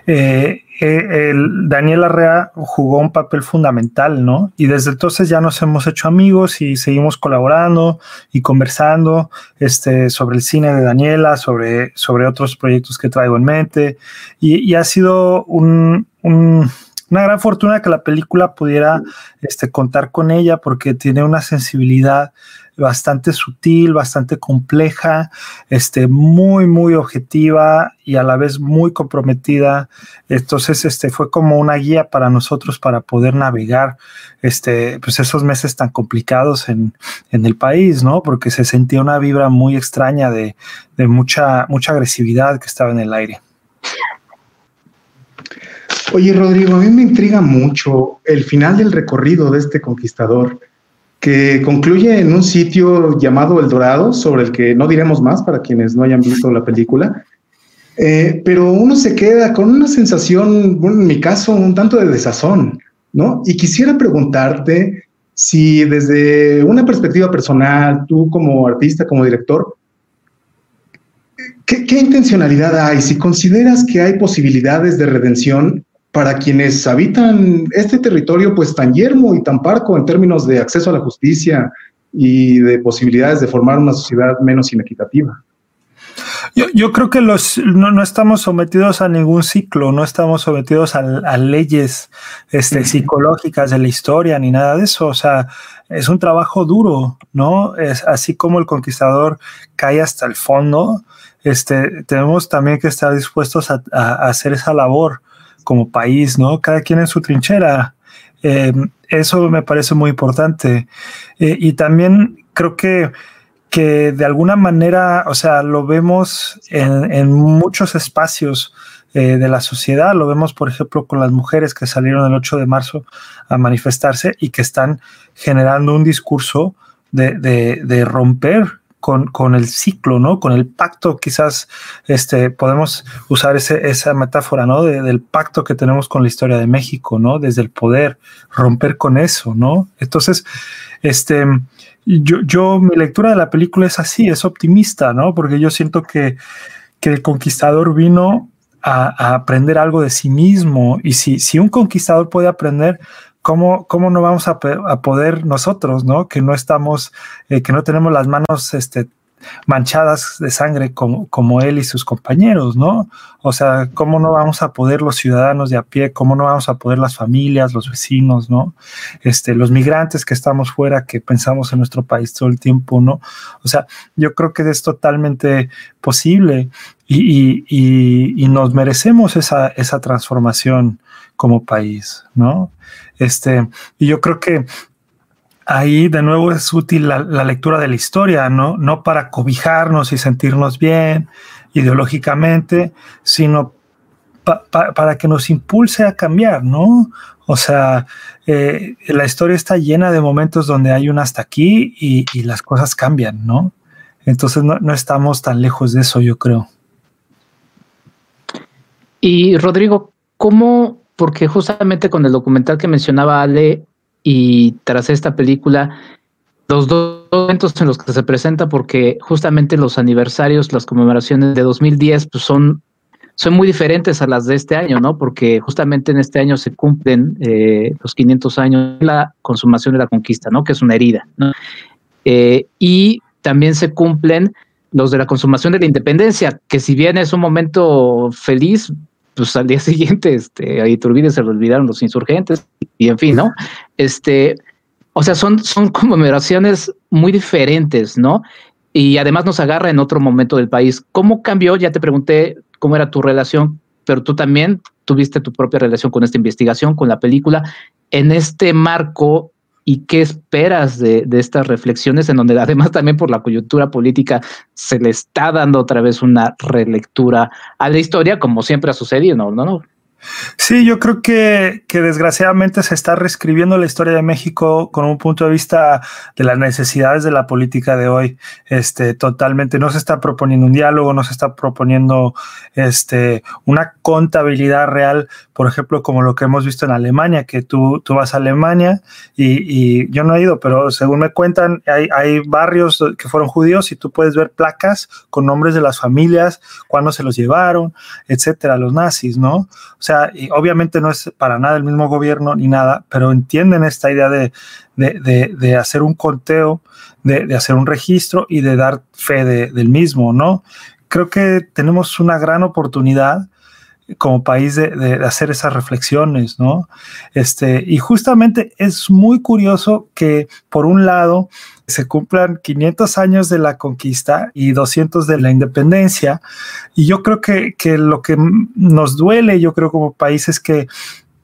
eh, eh, el Daniel Arrea jugó un papel fundamental, ¿no? Y desde entonces ya nos hemos hecho amigos y seguimos colaborando y conversando este, sobre el cine de Daniela, sobre, sobre otros proyectos que traigo en mente. Y, ha sido un, una gran fortuna que la película pudiera este, contar con ella porque tiene una sensibilidad bastante sutil, bastante compleja, este, muy, muy objetiva y a la vez muy comprometida. Entonces, este, fue como una guía para nosotros para poder navegar este, pues esos meses tan complicados en, en el país, ¿no? Porque se sentía una vibra muy extraña de, de mucha, mucha agresividad que estaba en el aire. Oye, Rodrigo, a mí me intriga mucho el final del recorrido de este conquistador que concluye en un sitio llamado El Dorado, sobre el que no diremos más para quienes no hayan visto la película. Eh, pero uno se queda con una sensación, bueno, en mi caso, un tanto de desazón, ¿no? Y quisiera preguntarte si desde una perspectiva personal, tú como artista, como director, ¿qué, qué intencionalidad hay? Si consideras que hay posibilidades de redención para quienes habitan este territorio pues tan yermo y tan parco en términos de acceso a la justicia y de posibilidades de formar una sociedad menos inequitativa. Yo, creo que los, no, estamos sometidos a ningún ciclo, no estamos sometidos a, leyes este, psicológicas de la historia ni nada de eso. O sea, es un trabajo duro, ¿no? Es así como el conquistador cae hasta el fondo. Este, tenemos también que estar dispuestos a, hacer esa labor como país, ¿no? Cada quien en su trinchera. Em, eso me parece muy importante. Eh, y también creo que que de alguna manera, o sea, lo vemos en, muchos espacios eh, de la sociedad, lo vemos, por ejemplo, con las mujeres que salieron el 8 de marzo a manifestarse y que están generando un discurso de, romper con, el ciclo, ¿no? Con el pacto, quizás este, podemos usar esa metáfora, ¿no? del pacto que tenemos con la historia de México, ¿no? Desde el poder, romper con eso, ¿no? Entonces, este, yo, yo, mi lectura de la película es así, es optimista, ¿no? Porque yo siento que, el conquistador vino a, aprender algo de sí mismo. Y si, si un conquistador puede aprender, ¿cómo, cómo no vamos a, poder nosotros, ¿no? Que no estamos, eh, que no tenemos las manos este, manchadas de sangre como, como él y sus compañeros, ¿no? O sea, ¿cómo no vamos a poder los ciudadanos de a pie, cómo no vamos a poder las familias, los vecinos, ¿no? Este, los migrantes que estamos fuera, que pensamos en nuestro país todo el tiempo, ¿no? O sea, yo creo que es totalmente posible y, y, y nos merecemos esa, esa transformación como país, ¿no? Este, y yo creo que ahí de nuevo es útil la, lectura de la historia, ¿no? No para cobijarnos y sentirnos bien ideológicamente, sino para que nos impulse a cambiar, ¿no? O sea, eh, la historia está llena de momentos donde hay un hasta aquí y, las cosas cambian, ¿no? Entonces no, no, estamos tan lejos de eso, yo creo. Y Rodrigo, ¿cómo? Porque justamente con el documental que mencionaba Ale, y tras esta película, los dos eventos en los que se presenta, porque justamente los aniversarios, las conmemoraciones de 2010, pues son, son muy diferentes a las de este año, ¿no? Porque justamente en este año se cumplen eh, los 500 años de la consumación de la conquista, ¿no? Que es una herida, ¿no? Eh, y también se cumplen los de la consumación de la independencia, que si bien es un momento feliz, pues al día siguiente, este, a Iturbide se le olvidaron los insurgentes y en fin, ¿no? Este, o sea, son, son conmemoraciones muy diferentes, ¿no? Y además nos agarra en otro momento del país. ¿Cómo cambió? Ya te pregunté cómo era tu relación, pero tú también tuviste tu propia relación con esta investigación, con la película. En este marco y qué esperas de, estas reflexiones en donde además también por la coyuntura política se le está dando otra vez una relectura a la historia como siempre ha sucedido, ¿no? ¿No? Sí, yo creo que, que, desgraciadamente se está reescribiendo la historia de México con un punto de vista de las necesidades de la política de hoy. Este, totalmente no se está proponiendo un diálogo, no se está proponiendo este, una contabilidad real, por ejemplo, como lo que hemos visto en Alemania, que tú, tú vas a Alemania y, y yo no he ido, pero según me cuentan, hay, hay barrios que fueron judíos y tú puedes ver placas con nombres de las familias, cuándo se los llevaron, etcétera, los nazis, ¿no? O sea, y obviamente no es para nada el mismo gobierno ni nada, pero entienden esta idea de, de, hacer un conteo, de, hacer un registro y de dar fe del mismo, ¿no? Creo que tenemos una gran oportunidad como país de, hacer esas reflexiones, ¿no? Este, y justamente es muy curioso que, por un lado, se cumplan 500 años de la conquista y 200 de la independencia. Y yo creo que, que lo que nos duele, yo creo como país, es que,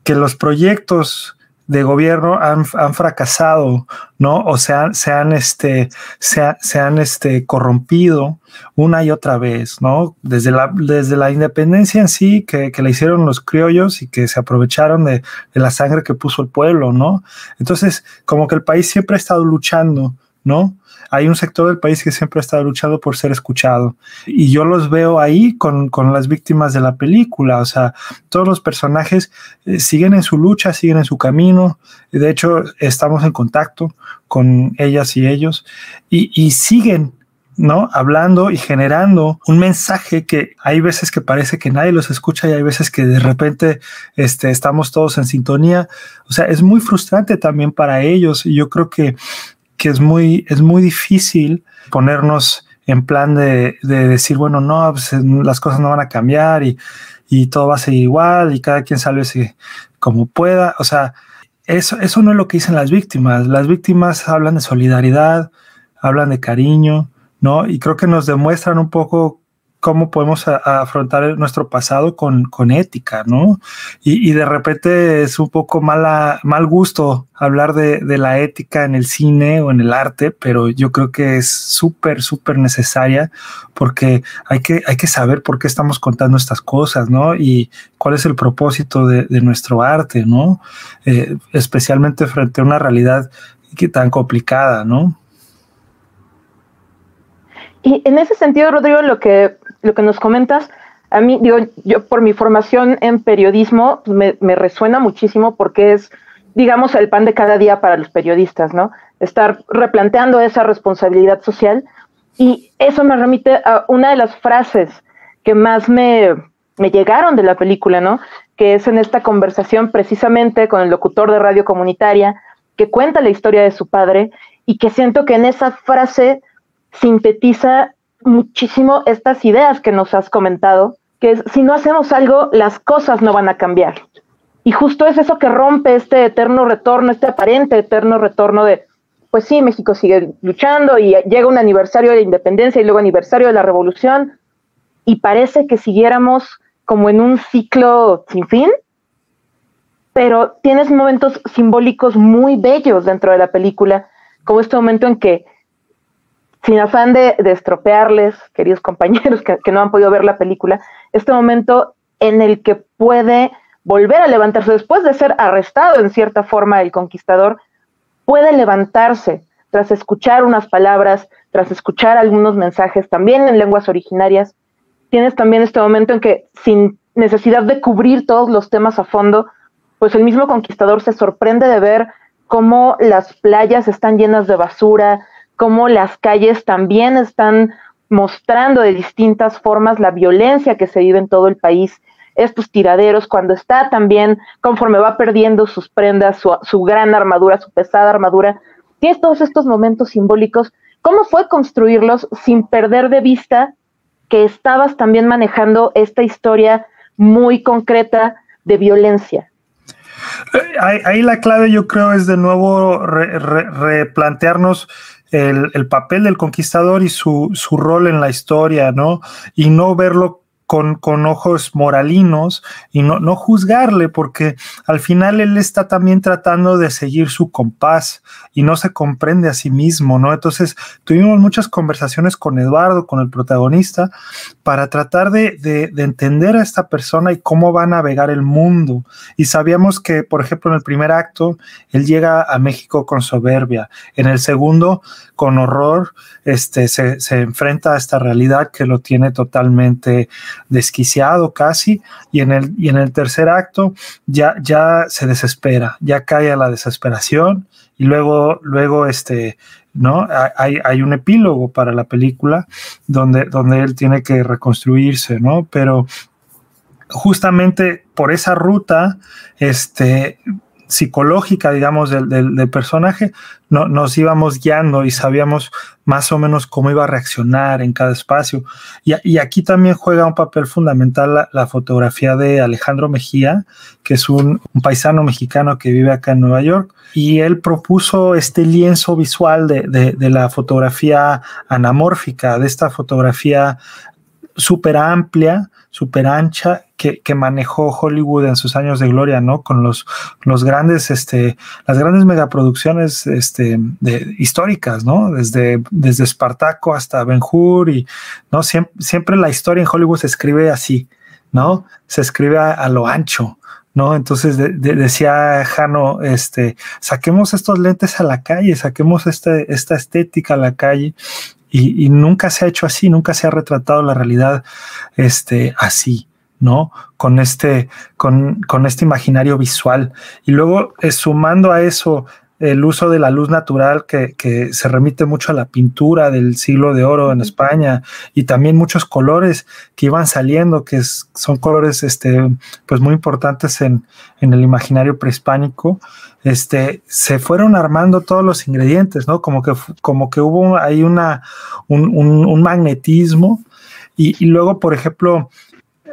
que los proyectos de gobierno han, fracasado, ¿no? O sea, se han, este, se, han este, corrompido una y otra vez, ¿no? Desde la, desde la independencia en sí, que, que la hicieron los criollos y que se aprovecharon de, de, la sangre que puso el pueblo, ¿no? Entonces, como que el país siempre ha estado luchando, ¿no? Hay un sector del país que siempre ha estado luchando por ser escuchado. Y yo los veo ahí con, las víctimas de la película. O sea, todos los personajes eh, siguen en su lucha, siguen en su camino. De hecho, estamos en contacto con ellas y ellos y, siguen ¿no? Hablando y generando un mensaje que hay veces que parece que nadie los escucha y hay veces que de repente este, estamos todos en sintonía. O sea, es muy frustrante también para ellos y yo creo que que es muy, es muy difícil ponernos en plan de, decir, bueno, no, pues, las cosas no van a cambiar y, y, todo va a ser igual y cada quien salve como pueda. O sea, eso, eso no es lo que dicen las víctimas. Las víctimas hablan de solidaridad, hablan de cariño, ¿no? Y creo que nos demuestran un poco cómo podemos afrontar nuestro pasado con, con ética, ¿no? Y, de repente es un poco mala, mal gusto hablar de, la ética en el cine o en el arte, pero yo creo que es súper, súper necesaria porque hay que, hay que saber por qué estamos contando estas cosas, ¿no? Y cuál es el propósito de, nuestro arte, ¿no? Eh, especialmente frente a una realidad que tan complicada, ¿no? Y en ese sentido, Rodrigo, lo que lo que nos comentas, a mí, digo, yo por mi formación en periodismo me, me, resuena muchísimo porque es, digamos, el pan de cada día para los periodistas, ¿no? Estar replanteando esa responsabilidad social. Y eso me remite a una de las frases que más me, me llegaron de la película, ¿no? Que es en esta conversación precisamente con el locutor de radio comunitaria que cuenta la historia de su padre y que siento que en esa frase sintetiza muchísimo estas ideas que nos has comentado, que es, si no hacemos algo, las cosas no van a cambiar. Y justo es eso que rompe este eterno retorno, este aparente eterno retorno de, pues sí, México sigue luchando y llega un aniversario de la independencia y luego aniversario de la revolución, y parece que siguiéramos como en un ciclo sin fin, pero tienes momentos simbólicos muy bellos dentro de la película, como este momento en que sin afán de, estropearles, queridos compañeros que, no han podido ver la película, este momento en el que puede volver a levantarse después de ser arrestado en cierta forma el conquistador, puede levantarse tras escuchar unas palabras, tras escuchar algunos mensajes también en lenguas originarias. Tienes también este momento en que sin necesidad de cubrir todos los temas a fondo, pues el mismo conquistador se sorprende de ver cómo las playas están llenas de basura, cómo las calles también están mostrando de distintas formas la violencia que se vive en todo el país, estos tiraderos, cuando está también, conforme va perdiendo sus prendas, su, gran armadura, su pesada armadura, tienes todos estos momentos simbólicos. ¿Cómo fue construirlos sin perder de vista que estabas también manejando esta historia muy concreta de violencia? Eh, ahí, la clave yo creo es de nuevo replantearnos el, el, papel del conquistador y su, su rol en la historia, ¿no? Y no verlo con, ojos moralinos y no, no juzgarle, porque al final él está también tratando de seguir su compás y no se comprende a sí mismo, ¿no? Entonces tuvimos muchas conversaciones con Eduardo, con el protagonista, para tratar de, de, entender a esta persona y cómo va a navegar el mundo. Y sabíamos que, por ejemplo, en el primer acto, él llega a México con soberbia, en el segundo, con horror, este, se, se enfrenta a esta realidad que lo tiene totalmente desquiciado casi, y en el, y en el tercer acto ya, ya se desespera, ya cae a la desesperación, y luego, luego este, ¿no? Hay, hay, un epílogo para la película donde, donde él tiene que reconstruirse, ¿no? Pero justamente por esa ruta, este, psicológica, digamos, del, del, personaje, no, nos íbamos guiando y sabíamos más o menos cómo iba a reaccionar en cada espacio. Y, aquí también juega un papel fundamental la, fotografía de Alejandro Mejía, que es un, un, paisano mexicano que vive acá en Nueva York, y él propuso este lienzo visual de, de, de la fotografía anamórfica, de esta fotografía súper amplia, súper ancha que, manejó Hollywood en sus años de gloria, ¿no? Con los, los grandes, este, las grandes megaproducciones este, de, históricas, ¿no? Desde, desde Espartaco hasta Ben Hur y, ¿no? Siempre, siempre la historia en Hollywood se escribe así, ¿no? Se escribe a, lo ancho, ¿no? Entonces decía Jano, este, saquemos estos lentes a la calle, saquemos este, esta estética a la calle y, nunca se ha hecho así, nunca se ha retratado la realidad este, así, ¿no? Con este, con, con este imaginario visual. Y luego, eh, sumando a eso el uso de la luz natural que, que, se remite mucho a la pintura del siglo de oro en España y también muchos colores que iban saliendo, que son colores este, pues muy importantes en, en, el imaginario prehispánico, este, se fueron armando todos los ingredientes, ¿no? Como que, como que hubo ahí una, un, un, un magnetismo y, y luego, por ejemplo,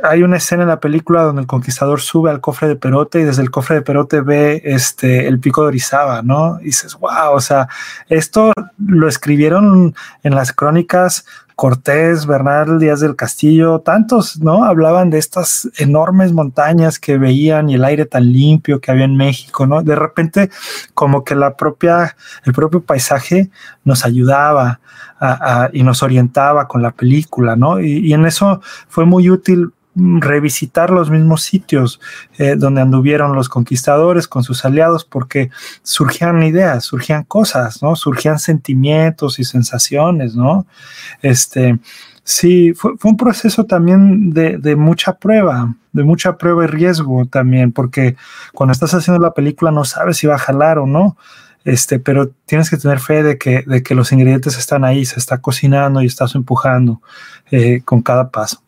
hay una escena en la película donde el conquistador sube al cofre de Perote y desde el cofre de Perote ve este, el pico de Orizaba, ¿no? Y dices, wow, o sea, esto lo escribieron en las crónicas Cortés, Bernal Díaz del Castillo, tantos, ¿no? Hablaban de estas enormes montañas que veían y el aire tan limpio que había en México, ¿no? De repente, como que la propia, el propio paisaje nos ayudaba y nos orientaba con la película, ¿no? y en eso fue muy útil revisitar los mismos sitios eh, donde anduvieron los conquistadores con sus aliados, porque surgían ideas, surgían cosas, ¿no? Surgían sentimientos y sensaciones, ¿no? Este, sí, fue, un proceso también de, de, mucha prueba, de mucha prueba y riesgo también, porque cuando estás haciendo la película no sabes si va a jalar o no. Este, pero tienes que tener fe de que, de que los ingredientes están ahí, se está cocinando y estás empujando eh, con cada paso.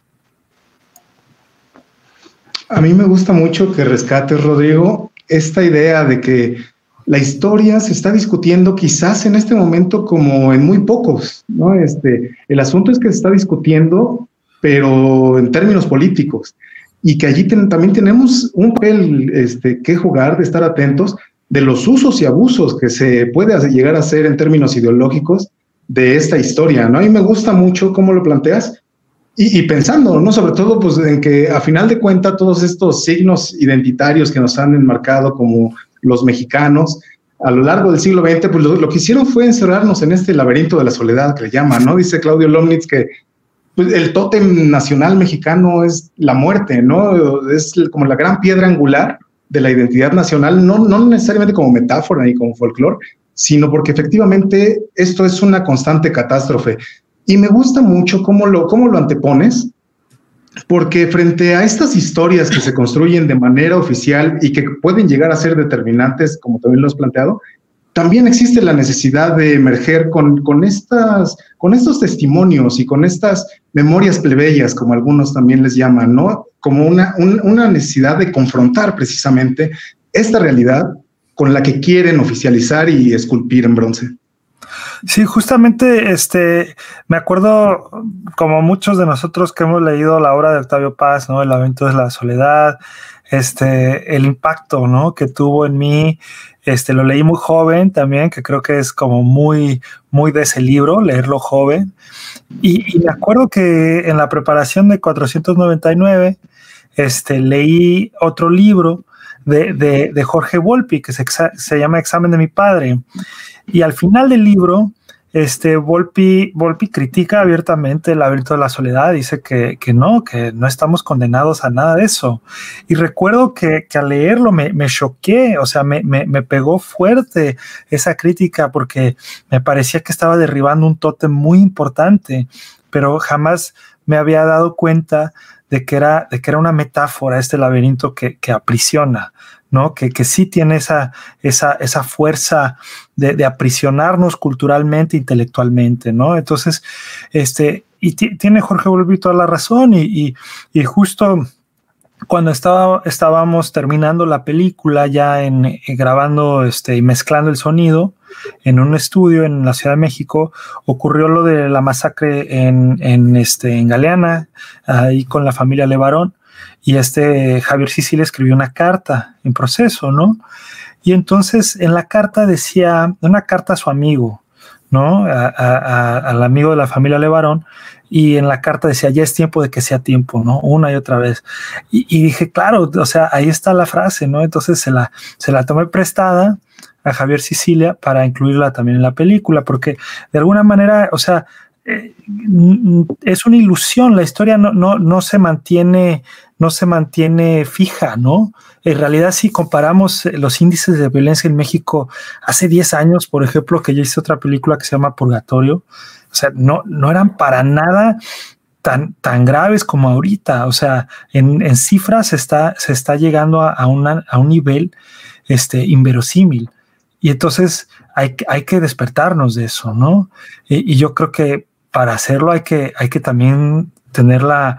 A mí me gusta mucho que rescates, Rodrigo, esta idea de que la historia se está discutiendo quizás en este momento como en muy pocos, ¿no? Este, el asunto es que se está discutiendo, pero en términos políticos, y que allí también tenemos un papel este, que jugar, de estar atentos de los usos y abusos que se puede llegar a hacer en términos ideológicos de esta historia, ¿no? Y me gusta mucho cómo lo planteas, y, pensando, ¿no? Sobre todo, pues, en que a final de cuentas todos estos signos identitarios que nos han enmarcado como los mexicanos a lo largo del siglo XX, pues lo, que hicieron fue encerrarnos en este laberinto de la soledad que le llaman, ¿no? Dice Claudio Lomnitz que pues, el tótem nacional mexicano es la muerte, ¿no? Es como la gran piedra angular de la identidad nacional, no, no necesariamente como metáfora ni como folclore, sino porque efectivamente esto es una constante catástrofe. Y me gusta mucho cómo lo, cómo lo antepones, porque frente a estas historias que se construyen de manera oficial y que pueden llegar a ser determinantes, como también lo has planteado, también existe la necesidad de emerger con, con, estas, con estos testimonios y con estas memorias plebeyas, como algunos también les llaman, ¿no? Como una, una necesidad de confrontar precisamente esta realidad con la que quieren oficializar y esculpir en bronce. Sí, justamente, este, me acuerdo, como muchos de nosotros que hemos leído la obra de Octavio Paz, ¿no? El lamento de la soledad, este, el impacto, ¿no? Que tuvo en mí, este, lo leí muy joven también, que creo que es como muy, muy de ese libro, leerlo joven. Y, me acuerdo que en la preparación de 499, este, leí otro libro de, de, de Jorge Volpi, que se, se llama Examen de mi padre. Y al final del libro, este Volpi, critica abiertamente el laberinto de la soledad, dice que, que, no, que no estamos condenados a nada de eso. Y recuerdo que, que al leerlo me, me choqué, o sea, me, me, me, pegó fuerte esa crítica porque me parecía que estaba derribando un tótem muy importante, pero jamás me había dado cuenta de que era, de que era una metáfora este laberinto que, que aprisiona, ¿no? Que, que sí tiene esa, esa, esa fuerza de, de, aprisionarnos culturalmente, intelectualmente, ¿no? Entonces, este, y tiene Jorge Volpi toda la razón y, y, y justo cuando estaba, estábamos terminando la película, ya en, en, eh, grabando este, y mezclando el sonido en un estudio en la Ciudad de México, ocurrió lo de la masacre en, en, este, en Galeana, ahí con la familia Levarón y este Javier Sicilia escribió una carta en proceso, ¿no? Y entonces en la carta decía, una carta a su amigo, ¿no? Al amigo de la familia Levarón, y en la carta decía, ya es tiempo de que sea tiempo, ¿no? Una y otra vez. Y, y, dije, claro, o sea, ahí está la frase, ¿no? Entonces se la, se la tomé prestada a Javier Sicilia para incluirla también en la película, porque de alguna manera, o sea, eh, es una ilusión, la historia no, no, no se mantiene no se mantiene fija, ¿no? En realidad, si comparamos eh, los índices de violencia en México hace 10 años, por ejemplo, que yo hice otra película que se llama Purgatorio, o sea, no, no eran para nada tan, tan graves como ahorita. O sea, en, cifras se está, se está llegando a, a, una, a un nivel este, inverosímil. Y entonces hay, hay que despertarnos de eso, ¿no? Y, yo creo que para hacerlo hay que, hay que también tener la,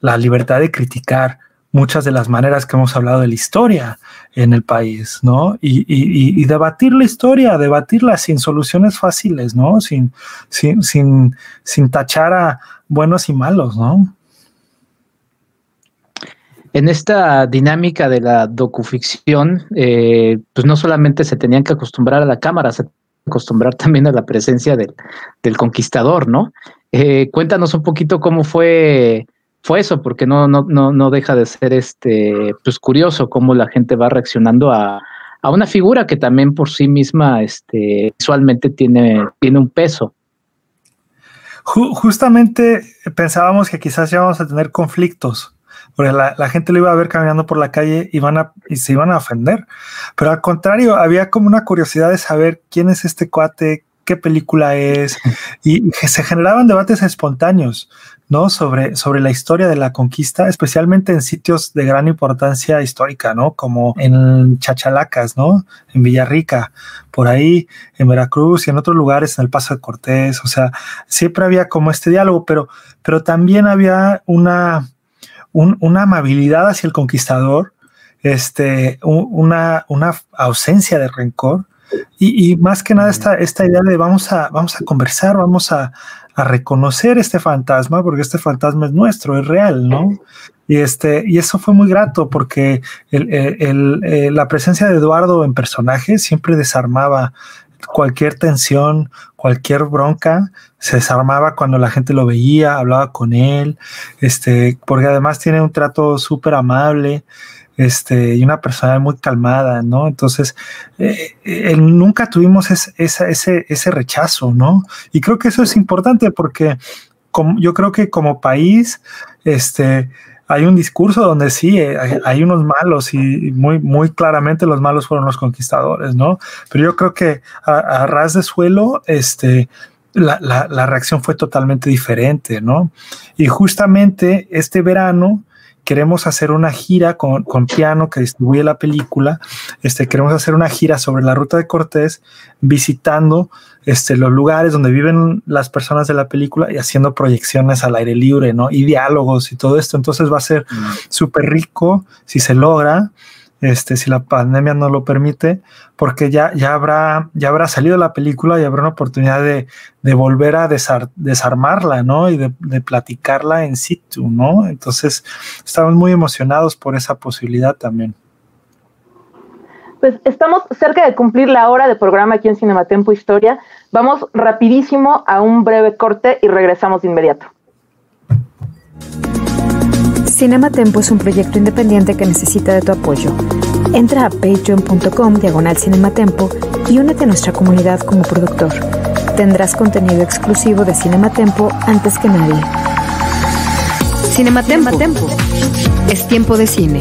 la libertad de criticar muchas de las maneras que hemos hablado de la historia en el país, ¿no? Y, debatir la historia, debatirla sin soluciones fáciles, ¿no? Sin, sin, sin, sin tachar a buenos y malos, ¿no? En esta dinámica de la docuficción, eh, pues no solamente se tenían que acostumbrar a la cámara, se acostumbrar también a la presencia del, del conquistador, ¿no? Eh, cuéntanos un poquito cómo fue fue eso, porque no, no, no, no deja de ser este, pues curioso cómo la gente va reaccionando a, a una figura que también por sí misma este, visualmente tiene, tiene un peso. Justamente pensábamos que quizás íbamos a tener conflictos, porque la, la, gente lo iba a ver caminando por la calle y, van a, y se iban a ofender. Pero al contrario, había como una curiosidad de saber quién es este cuate, qué película es, y se generaban debates espontáneos. ¿no? Sobre, sobre la historia de la conquista, especialmente en sitios de gran importancia histórica, ¿no? Como en Chachalacas, ¿no? En Villarrica, por ahí, en Veracruz y en otros lugares, en el Paso de Cortés, o sea, siempre había como este diálogo, pero, pero también había una, una amabilidad hacia el conquistador, este, una, una ausencia de rencor, y, y, más que nada esta, esta idea de vamos a, vamos a conversar, vamos a, a reconocer este fantasma, porque este fantasma es nuestro, es real, ¿no? Y, este, y eso fue muy grato porque el, el, eh, la presencia de Eduardo en personaje siempre desarmaba cualquier tensión, cualquier bronca, se desarmaba cuando la gente lo veía, hablaba con él, este, porque además tiene un trato súper amable este, y una persona muy calmada, ¿no? Entonces, eh, nunca tuvimos ese, ese, rechazo, ¿no? Y creo que eso es importante porque como, yo creo que como país, este, hay un discurso donde sí, eh, hay, unos malos y muy, muy claramente los malos fueron los conquistadores, ¿no? Pero yo creo que a, ras de suelo, este, la, la, reacción fue totalmente diferente, ¿no? Y justamente este verano, queremos hacer una gira con, piano que distribuye la película. Este, queremos hacer una gira sobre la ruta de Cortés, visitando este, los lugares donde viven las personas de la película y haciendo proyecciones al aire libre, ¿no? Y diálogos y todo esto. Entonces va a ser mm. súper rico si se logra este, si la pandemia no lo permite, porque ya, ya, habrá, ya habrá salido la película y habrá una oportunidad de, volver a desarmarla, ¿no? Y de, platicarla en situ, ¿no? Entonces, estamos muy emocionados por esa posibilidad también. Pues estamos cerca de cumplir la hora de programa aquí en Cinematempo Historia. Vamos rapidísimo a un breve corte y regresamos de inmediato. Cinema Tempo es un proyecto independiente que necesita de tu apoyo. Entra a patreon.com diagonal cinematempo y únete a nuestra comunidad como productor. Tendrás contenido exclusivo de Cinematempo antes que nadie. Cinematempo. Tempo. Es tiempo de cine.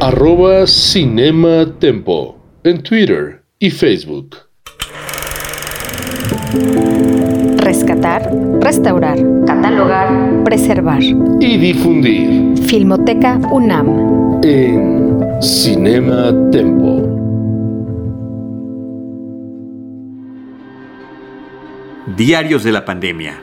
Arroba Cinema Tempo en Twitter y Facebook rescatar, restaurar, catalogar, preservar y difundir. Filmoteca UNAM. En Cinema Tempo. Diarios de la pandemia.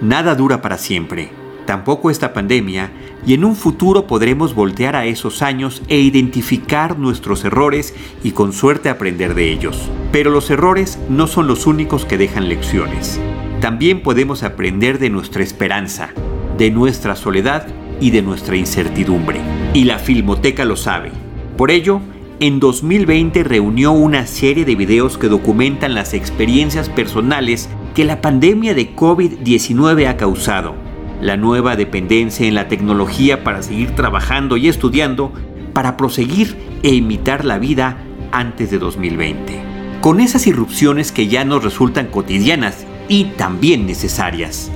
Nada dura para siempre, tampoco esta pandemia, y en un futuro podremos voltear a esos años e identificar nuestros errores y con suerte aprender de ellos. Pero los errores no son los únicos que dejan lecciones también podemos aprender de nuestra esperanza, de nuestra soledad y de nuestra incertidumbre. Y la Filmoteca lo sabe. Por ello, en 2020 reunió una serie de videos que documentan las experiencias personales que la pandemia de COVID-19 ha causado, la nueva dependencia en la tecnología para seguir trabajando y estudiando, para proseguir e imitar la vida antes de 2020. Con esas irrupciones que ya nos resultan cotidianas y también necesarias.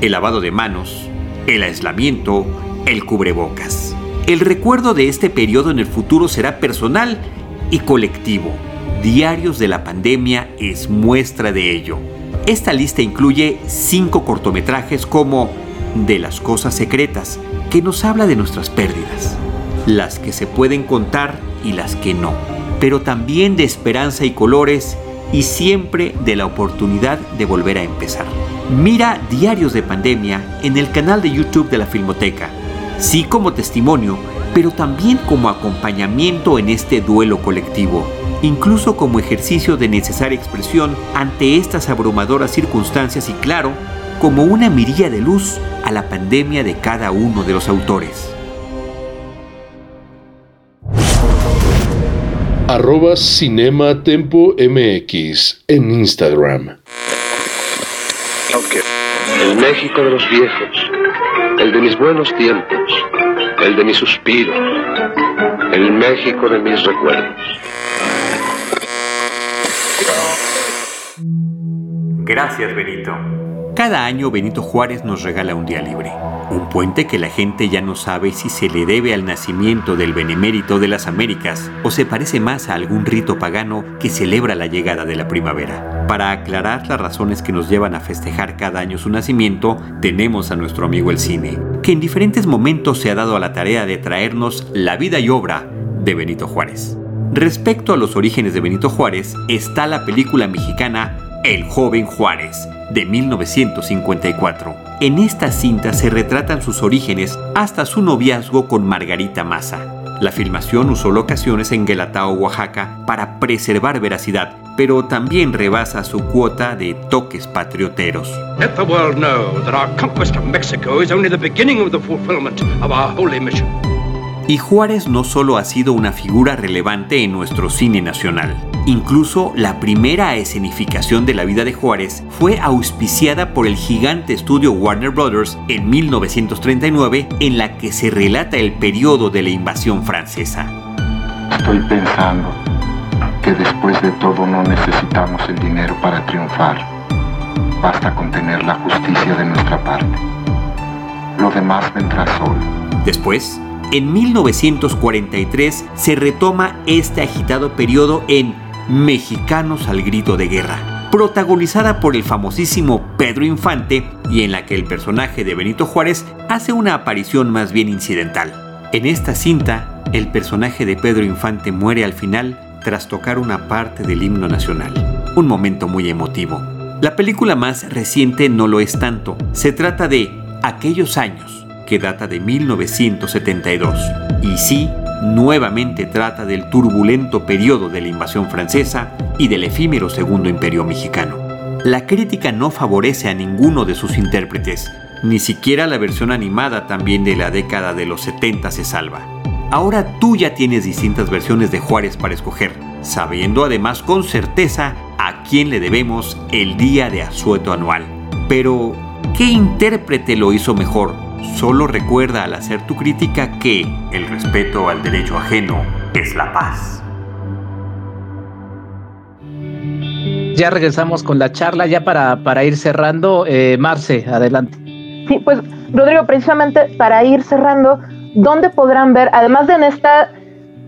El lavado de manos, el aislamiento, el cubrebocas. El recuerdo de este periodo en el futuro será personal y colectivo. Diarios de la pandemia es muestra de ello. Esta lista incluye cinco cortometrajes como De las cosas secretas, que nos habla de nuestras pérdidas. las que se pueden contar y las que no, pero también de esperanza y colores y siempre de la oportunidad de volver a empezar. Mira Diarios de Pandemia en el canal de YouTube de la Filmoteca, sí como testimonio, pero también como acompañamiento en este duelo colectivo, incluso como ejercicio de necesaria expresión ante estas abrumadoras circunstancias y claro, como una mirilla de luz a la pandemia de cada uno de los autores. Arroba Cinema Tempo MX en Instagram. El México de los viejos, el de mis buenos tiempos, el de mis suspiros, el México de mis recuerdos. Gracias, Benito. Cada año Benito Juárez nos regala un día libre, un puente que la gente ya no sabe si se le debe al nacimiento del benemérito de las Américas o se parece más a algún rito pagano que celebra la llegada de la primavera. Para aclarar las razones que nos llevan a festejar cada año su nacimiento, tenemos a nuestro amigo el cine, que en diferentes momentos se ha dado a la tarea de traernos la vida y obra de Benito Juárez. Respecto a los orígenes de Benito Juárez, está la película mexicana El joven Juárez, de 1954. En esta cinta se retratan sus orígenes hasta su noviazgo con Margarita Maza. La filmación usó locaciones en Guelatao, Oaxaca, para preservar veracidad, pero también rebasa su cuota de toques patrioteros. Let the world know that our conquest of Mexico is only the beginning of the fulfillment of our holy mission. Y Juárez no solo ha sido una figura relevante en nuestro cine nacional. Incluso la primera escenificación de la vida de Juárez fue auspiciada por el gigante estudio Warner Brothers en 1939 en la que se relata el periodo de la invasión francesa. Estoy pensando que después de todo no necesitamos el dinero para triunfar. Basta con tener la justicia de nuestra parte. Lo demás vendrá solo. Después, en 1943 se retoma este agitado periodo en Mexicanos al grito de guerra, protagonizada por el famosísimo Pedro Infante y en la que el personaje de Benito Juárez hace una aparición más bien incidental. En esta cinta, el personaje de Pedro Infante muere al final tras tocar una parte del himno nacional, un momento muy emotivo. La película más reciente no lo es tanto, se trata de Aquellos años, que data de 1972, y sí, nuevamente trata del turbulento periodo de la invasión francesa y del efímero Segundo Imperio Mexicano. La crítica no favorece a ninguno de sus intérpretes, ni siquiera la versión animada también de la década de los 70 se salva. Ahora tú ya tienes distintas versiones de Juárez para escoger, sabiendo además con certeza a quién le debemos el día de asueto anual. Pero, ¿qué intérprete lo hizo mejor? Solo recuerda al hacer tu crítica que el respeto al derecho ajeno es la paz. Ya regresamos con la charla, ya para, para ir cerrando. Eh, Marce, adelante. Sí, pues Rodrigo, precisamente para ir cerrando, ¿dónde podrán ver, además de en esta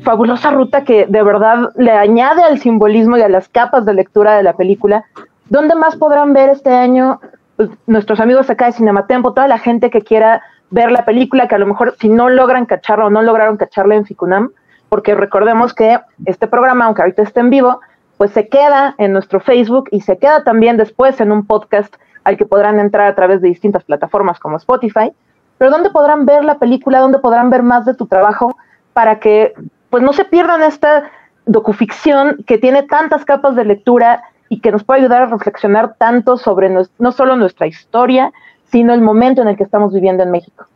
fabulosa ruta que de verdad le añade al simbolismo y a las capas de lectura de la película, ¿dónde más podrán ver este año pues, nuestros amigos acá de Cinematempo, toda la gente que quiera ver la película, que a lo mejor si no logran cacharla o no lograron cacharla en Ficunam, porque recordemos que este programa, aunque ahorita esté en vivo, pues se queda en nuestro Facebook y se queda también después en un podcast al que podrán entrar a través de distintas plataformas como Spotify, pero donde podrán ver la película, donde podrán ver más de tu trabajo para que pues no se pierdan esta docuficción que tiene tantas capas de lectura y que nos puede ayudar a reflexionar tanto sobre no solo nuestra historia, sino el momento en el que estamos viviendo en México.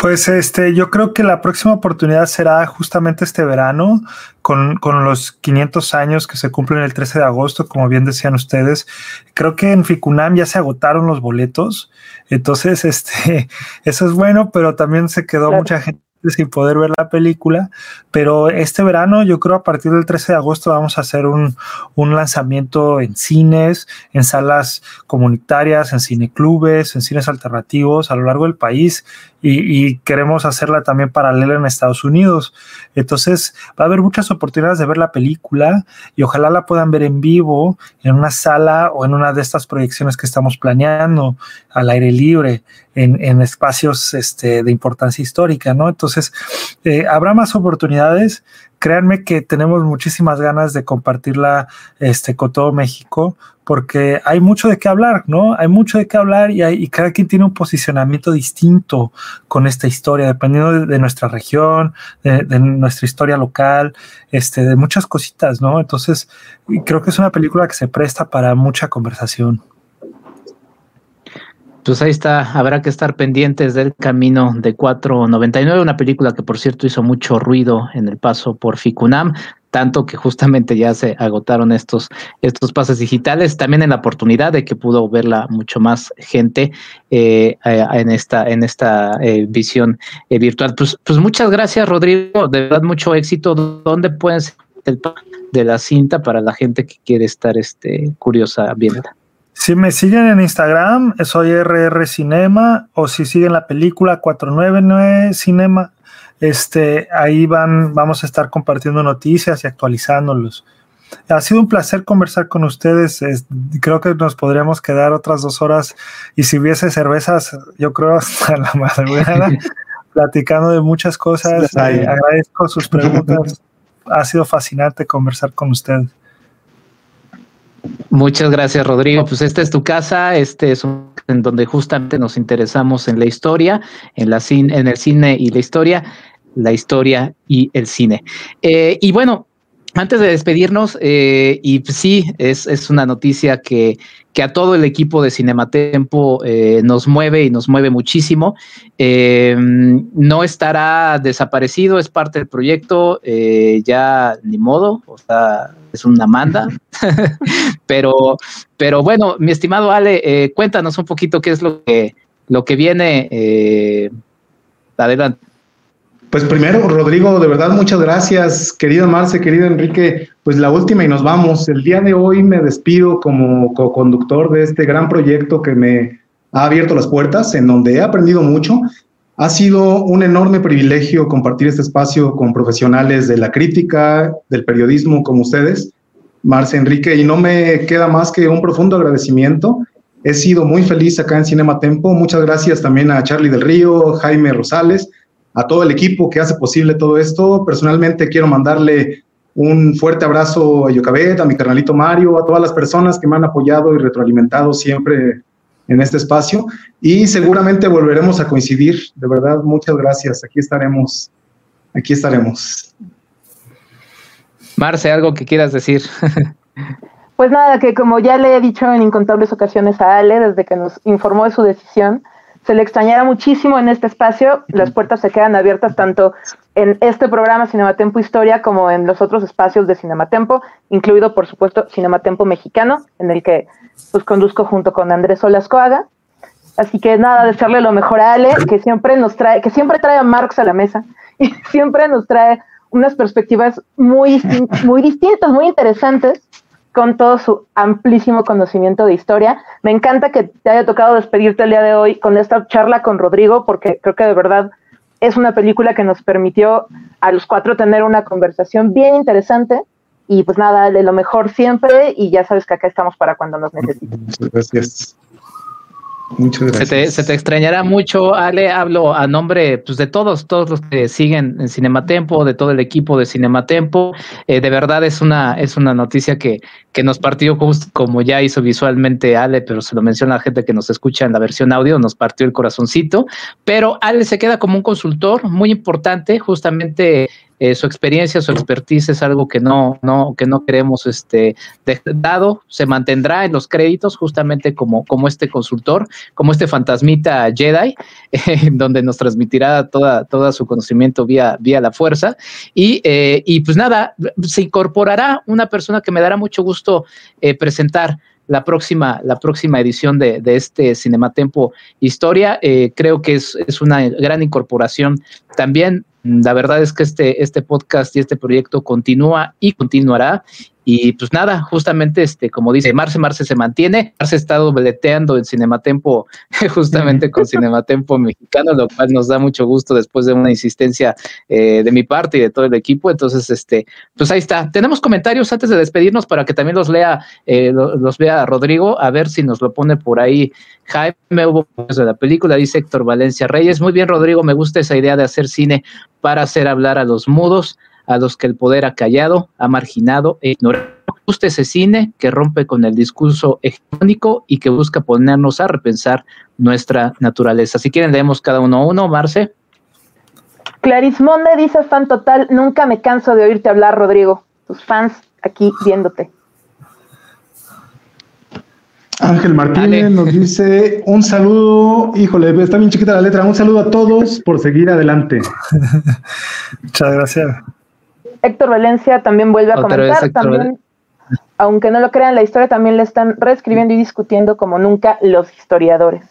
Pues este, yo creo que la próxima oportunidad será justamente este verano, con, con, los 500 años que se cumplen el 13 de agosto, como bien decían ustedes. Creo que en Ficunam ya se agotaron los boletos, entonces este, eso es bueno, pero también se quedó mucha gente sin poder ver la película, pero este verano yo creo a partir del 13 de agosto vamos a hacer un, un lanzamiento en cines, en salas comunitarias, en cineclubes, en cines alternativos a lo largo del país y, queremos hacerla también paralela en Estados Unidos. Entonces va a haber muchas oportunidades de ver la película y ojalá la puedan ver en vivo en una sala o en una de estas proyecciones que estamos planeando al aire libre. en, espacios este, de importancia histórica, ¿no? Entonces, eh, habrá más oportunidades. Créanme que tenemos muchísimas ganas de compartirla este, con todo México porque hay mucho de qué hablar, ¿no? Hay mucho de qué hablar y, hay, cada quien tiene un posicionamiento distinto con esta historia, dependiendo de, nuestra región, de, nuestra historia local, este, de muchas cositas, ¿no? Entonces, creo que es una película que se presta para mucha conversación. Pues ahí está, habrá que estar pendientes del camino de 499, una película que por cierto hizo mucho ruido en el paso por Ficunam tanto que justamente ya se agotaron estos, estos pases digitales, también en la oportunidad de que pudo verla mucho más gente eh, eh, en esta, en esta eh, visión virtual. Pues, pues muchas gracias, Rodrigo, de verdad mucho éxito. ¿Dónde pueden ser el de la cinta para la gente que quiere estar este, curiosa viéndola? Si me siguen en Instagram, soy RR Cinema, o si siguen la película 499 Cinema, este, ahí van, vamos a estar compartiendo noticias y actualizándolos. Ha sido un placer conversar con ustedes. creo que nos podríamos quedar otras dos horas y si hubiese cervezas, yo creo hasta la madrugada, platicando de muchas cosas. Eh, agradezco sus preguntas. ha sido fascinante conversar con ustedes. Muchas gracias, Rodrigo. Pues esta es tu casa, este es un en donde justamente nos interesamos en la historia, en la en el cine y la historia la historia y el cine. Eh, y bueno, antes de despedirnos, eh, y sí, es, es, una noticia que, que, a todo el equipo de Cinematempo eh, nos mueve y nos mueve muchísimo. no estará desaparecido, es parte del proyecto, ya ni modo, o sea, es una manda. pero, pero bueno, mi estimado Ale, cuéntanos un poquito qué es lo que, lo que viene. adelante. Pues primero, Rodrigo, de verdad, muchas gracias, querido Marce, querido Enrique. Pues la última y nos vamos. El día de hoy me despido como co-conductor de este gran proyecto que me ha abierto las puertas, en donde he aprendido mucho. Ha sido un enorme privilegio compartir este espacio con profesionales de la crítica, del periodismo como ustedes, Marce, Enrique, y no me queda más que un profundo agradecimiento. He sido muy feliz acá en Cinema Tempo. Muchas gracias también a Charlie del Río, Jaime Rosales a todo el equipo que hace posible todo esto. Personalmente quiero mandarle un fuerte abrazo a Yocabet, a mi carnalito Mario, a todas las personas que me han apoyado y retroalimentado siempre en este espacio. Y seguramente volveremos a coincidir. De verdad, muchas gracias. Aquí estaremos. Aquí estaremos. Marce, algo que quieras decir. Pues nada, que como ya le he dicho en incontables ocasiones a Ale, desde que nos informó de su decisión, se le extrañará muchísimo en este espacio. Las puertas se quedan abiertas tanto en este programa Cinematempo Historia como en los otros espacios de Cinematempo, incluido por supuesto Cinematempo Mexicano, en el que pues conduzco junto con Andrés Olascoaga. Así que nada, desearle lo mejor a Ale, que siempre nos trae, que siempre trae a Marx a la mesa y siempre nos trae unas perspectivas muy, muy distintas, muy interesantes con todo su amplísimo conocimiento de historia. Me encanta que te haya tocado despedirte el día de hoy con esta charla con Rodrigo, porque creo que de verdad es una película que nos permitió a los cuatro tener una conversación bien interesante. Y pues nada, de lo mejor siempre y ya sabes que acá estamos para cuando nos necesites. Gracias. Muchas gracias. Se te, extrañará mucho, Ale. Hablo a nombre pues, de todos, todos los que siguen en Cinematempo, de todo el equipo de Cinematempo. Eh, de verdad es una, es una noticia que, que nos partió justo como ya hizo visualmente Ale, pero se lo menciona a la gente que nos escucha en la versión audio, nos partió el corazoncito. Pero Ale se queda como un consultor muy importante, justamente eh, su experiencia, su expertise es algo que no, no, que no queremos este, dado, se mantendrá en los créditos justamente como, como este consultor, como este fantasmita Jedi, donde nos transmitirá toda, toda su conocimiento vía, vía la fuerza. Y, eh, y pues nada, se incorporará una persona que me dará mucho gusto eh, presentar la próxima, la próxima edición de, de este Cinematempo Historia. creo que es, es, una gran incorporación también la verdad es que este, este podcast y este proyecto continúa y continuará Y pues nada, justamente este, como dice Marce, Marce se mantiene. Marce ha estado beleteando en Cinematempo, justamente con Cinematempo mexicano, lo cual nos da mucho gusto después de una insistencia eh, de mi parte y de todo el equipo. Entonces, este, pues ahí está. Tenemos comentarios antes de despedirnos para que también los lea, eh, los vea Rodrigo, a ver si nos lo pone por ahí. Jaime hubo de la película, dice Héctor Valencia Reyes. Muy bien, Rodrigo, me gusta esa idea de hacer cine para hacer hablar a los mudos a los que el poder ha callado, ha marginado e ignorado. Gusta ese cine que rompe con el discurso hegemónico y que busca ponernos a repensar nuestra naturaleza. Si quieren, leemos cada uno a uno, Marce. Clarismonde dice fan total, nunca me canso de oírte hablar, Rodrigo. Tus fans aquí viéndote. Ángel Martínez nos dice un saludo, híjole, está bien chiquita la letra, un saludo a todos por seguir adelante. Muchas gracias. Héctor Valencia también vuelve a comentar. También, aunque no lo crean, la historia también la están reescribiendo y discutiendo como nunca los historiadores.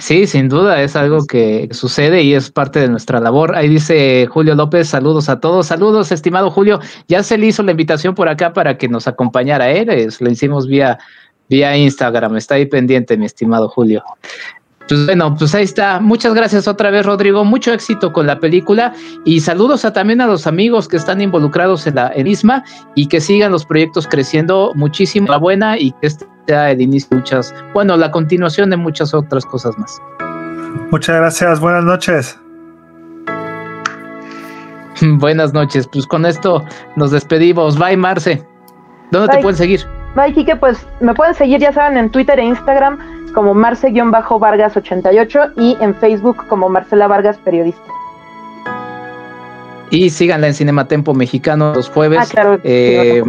Sí, sin duda, es algo que sucede y es parte de nuestra labor. Ahí dice Julio López, saludos a todos. Saludos, estimado Julio. Ya se le hizo la invitación por acá para que nos acompañara él. lo hicimos vía, vía Instagram. Está ahí pendiente, mi estimado Julio. Pues bueno, pues ahí está. Muchas gracias otra vez, Rodrigo. Mucho éxito con la película y saludos a, también a los amigos que están involucrados en la misma y que sigan los proyectos creciendo muchísimo la buena y que este sea el inicio de muchas, bueno, la continuación de muchas otras cosas más. Muchas gracias. Buenas noches. Buenas noches. Pues con esto nos despedimos. Bye, Marce. ¿Dónde te pueden seguir? Bye, Kike. Pues me pueden seguir, ya saben, en Twitter e Instagram como Marce-Vargas88 y en Facebook como Marcela Vargas Periodista. Y síganla en Cinematempo Mexicano los jueves. Ah, claro, eh,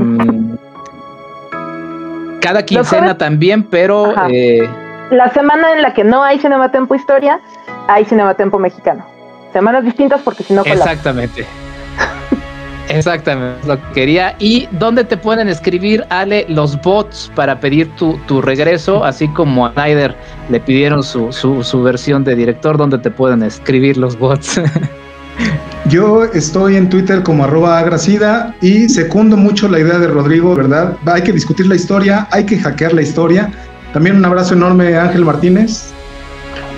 cada quincena también, pero... Eh, la semana en la que no hay Cinematempo Historia, hay Cinematempo Mexicano. Semanas distintas porque si no... Exactamente. Exactamente, lo que quería. ¿Y dónde te pueden escribir, Ale, los bots para pedir tu, tu regreso? Así como a Snyder le pidieron su, su, su versión de director, ¿dónde te pueden escribir los bots? Yo estoy en Twitter como arroba agracida y secundo mucho la idea de Rodrigo, ¿verdad? Hay que discutir la historia, hay que hackear la historia. También un abrazo enorme Ángel Martínez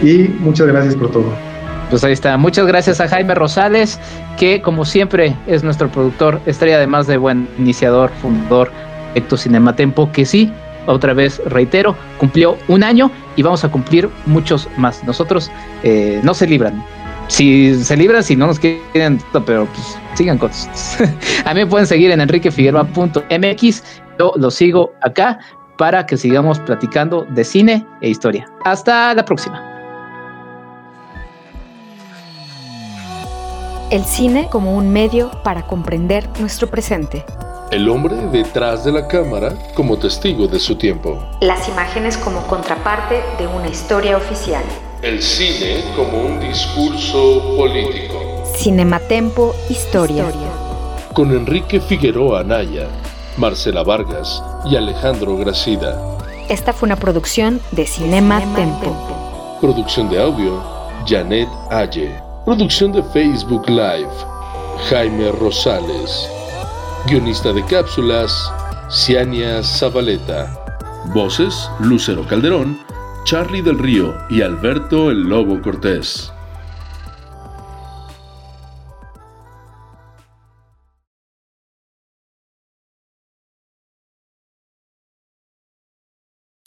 y muchas gracias por todo. Pues ahí está. Muchas gracias a Jaime Rosales, que como siempre es nuestro productor, estrella además de buen iniciador, fundador de Cinematempo, que sí, otra vez reitero, cumplió un año y vamos a cumplir muchos más. Nosotros eh, no se libran. Si se libran, si no nos quieren, pero pues sigan con A mí me pueden seguir en enriquefigueroa.mx. Yo lo sigo acá para que sigamos platicando de cine e historia. Hasta la próxima. El cine como un medio para comprender nuestro presente. El hombre detrás de la cámara como testigo de su tiempo. Las imágenes como contraparte de una historia oficial. El cine como un discurso político. Cinematempo Historia. Con Enrique Figueroa Anaya, Marcela Vargas y Alejandro Gracida. Esta fue una producción de Cinema, Tempo. Producción de audio, Janet Aye. Producción de Facebook Live, Jaime Rosales. Guionista de cápsulas, Ciania Zabaleta. Voces, Lucero Calderón, Charlie del Río y Alberto el Lobo Cortés.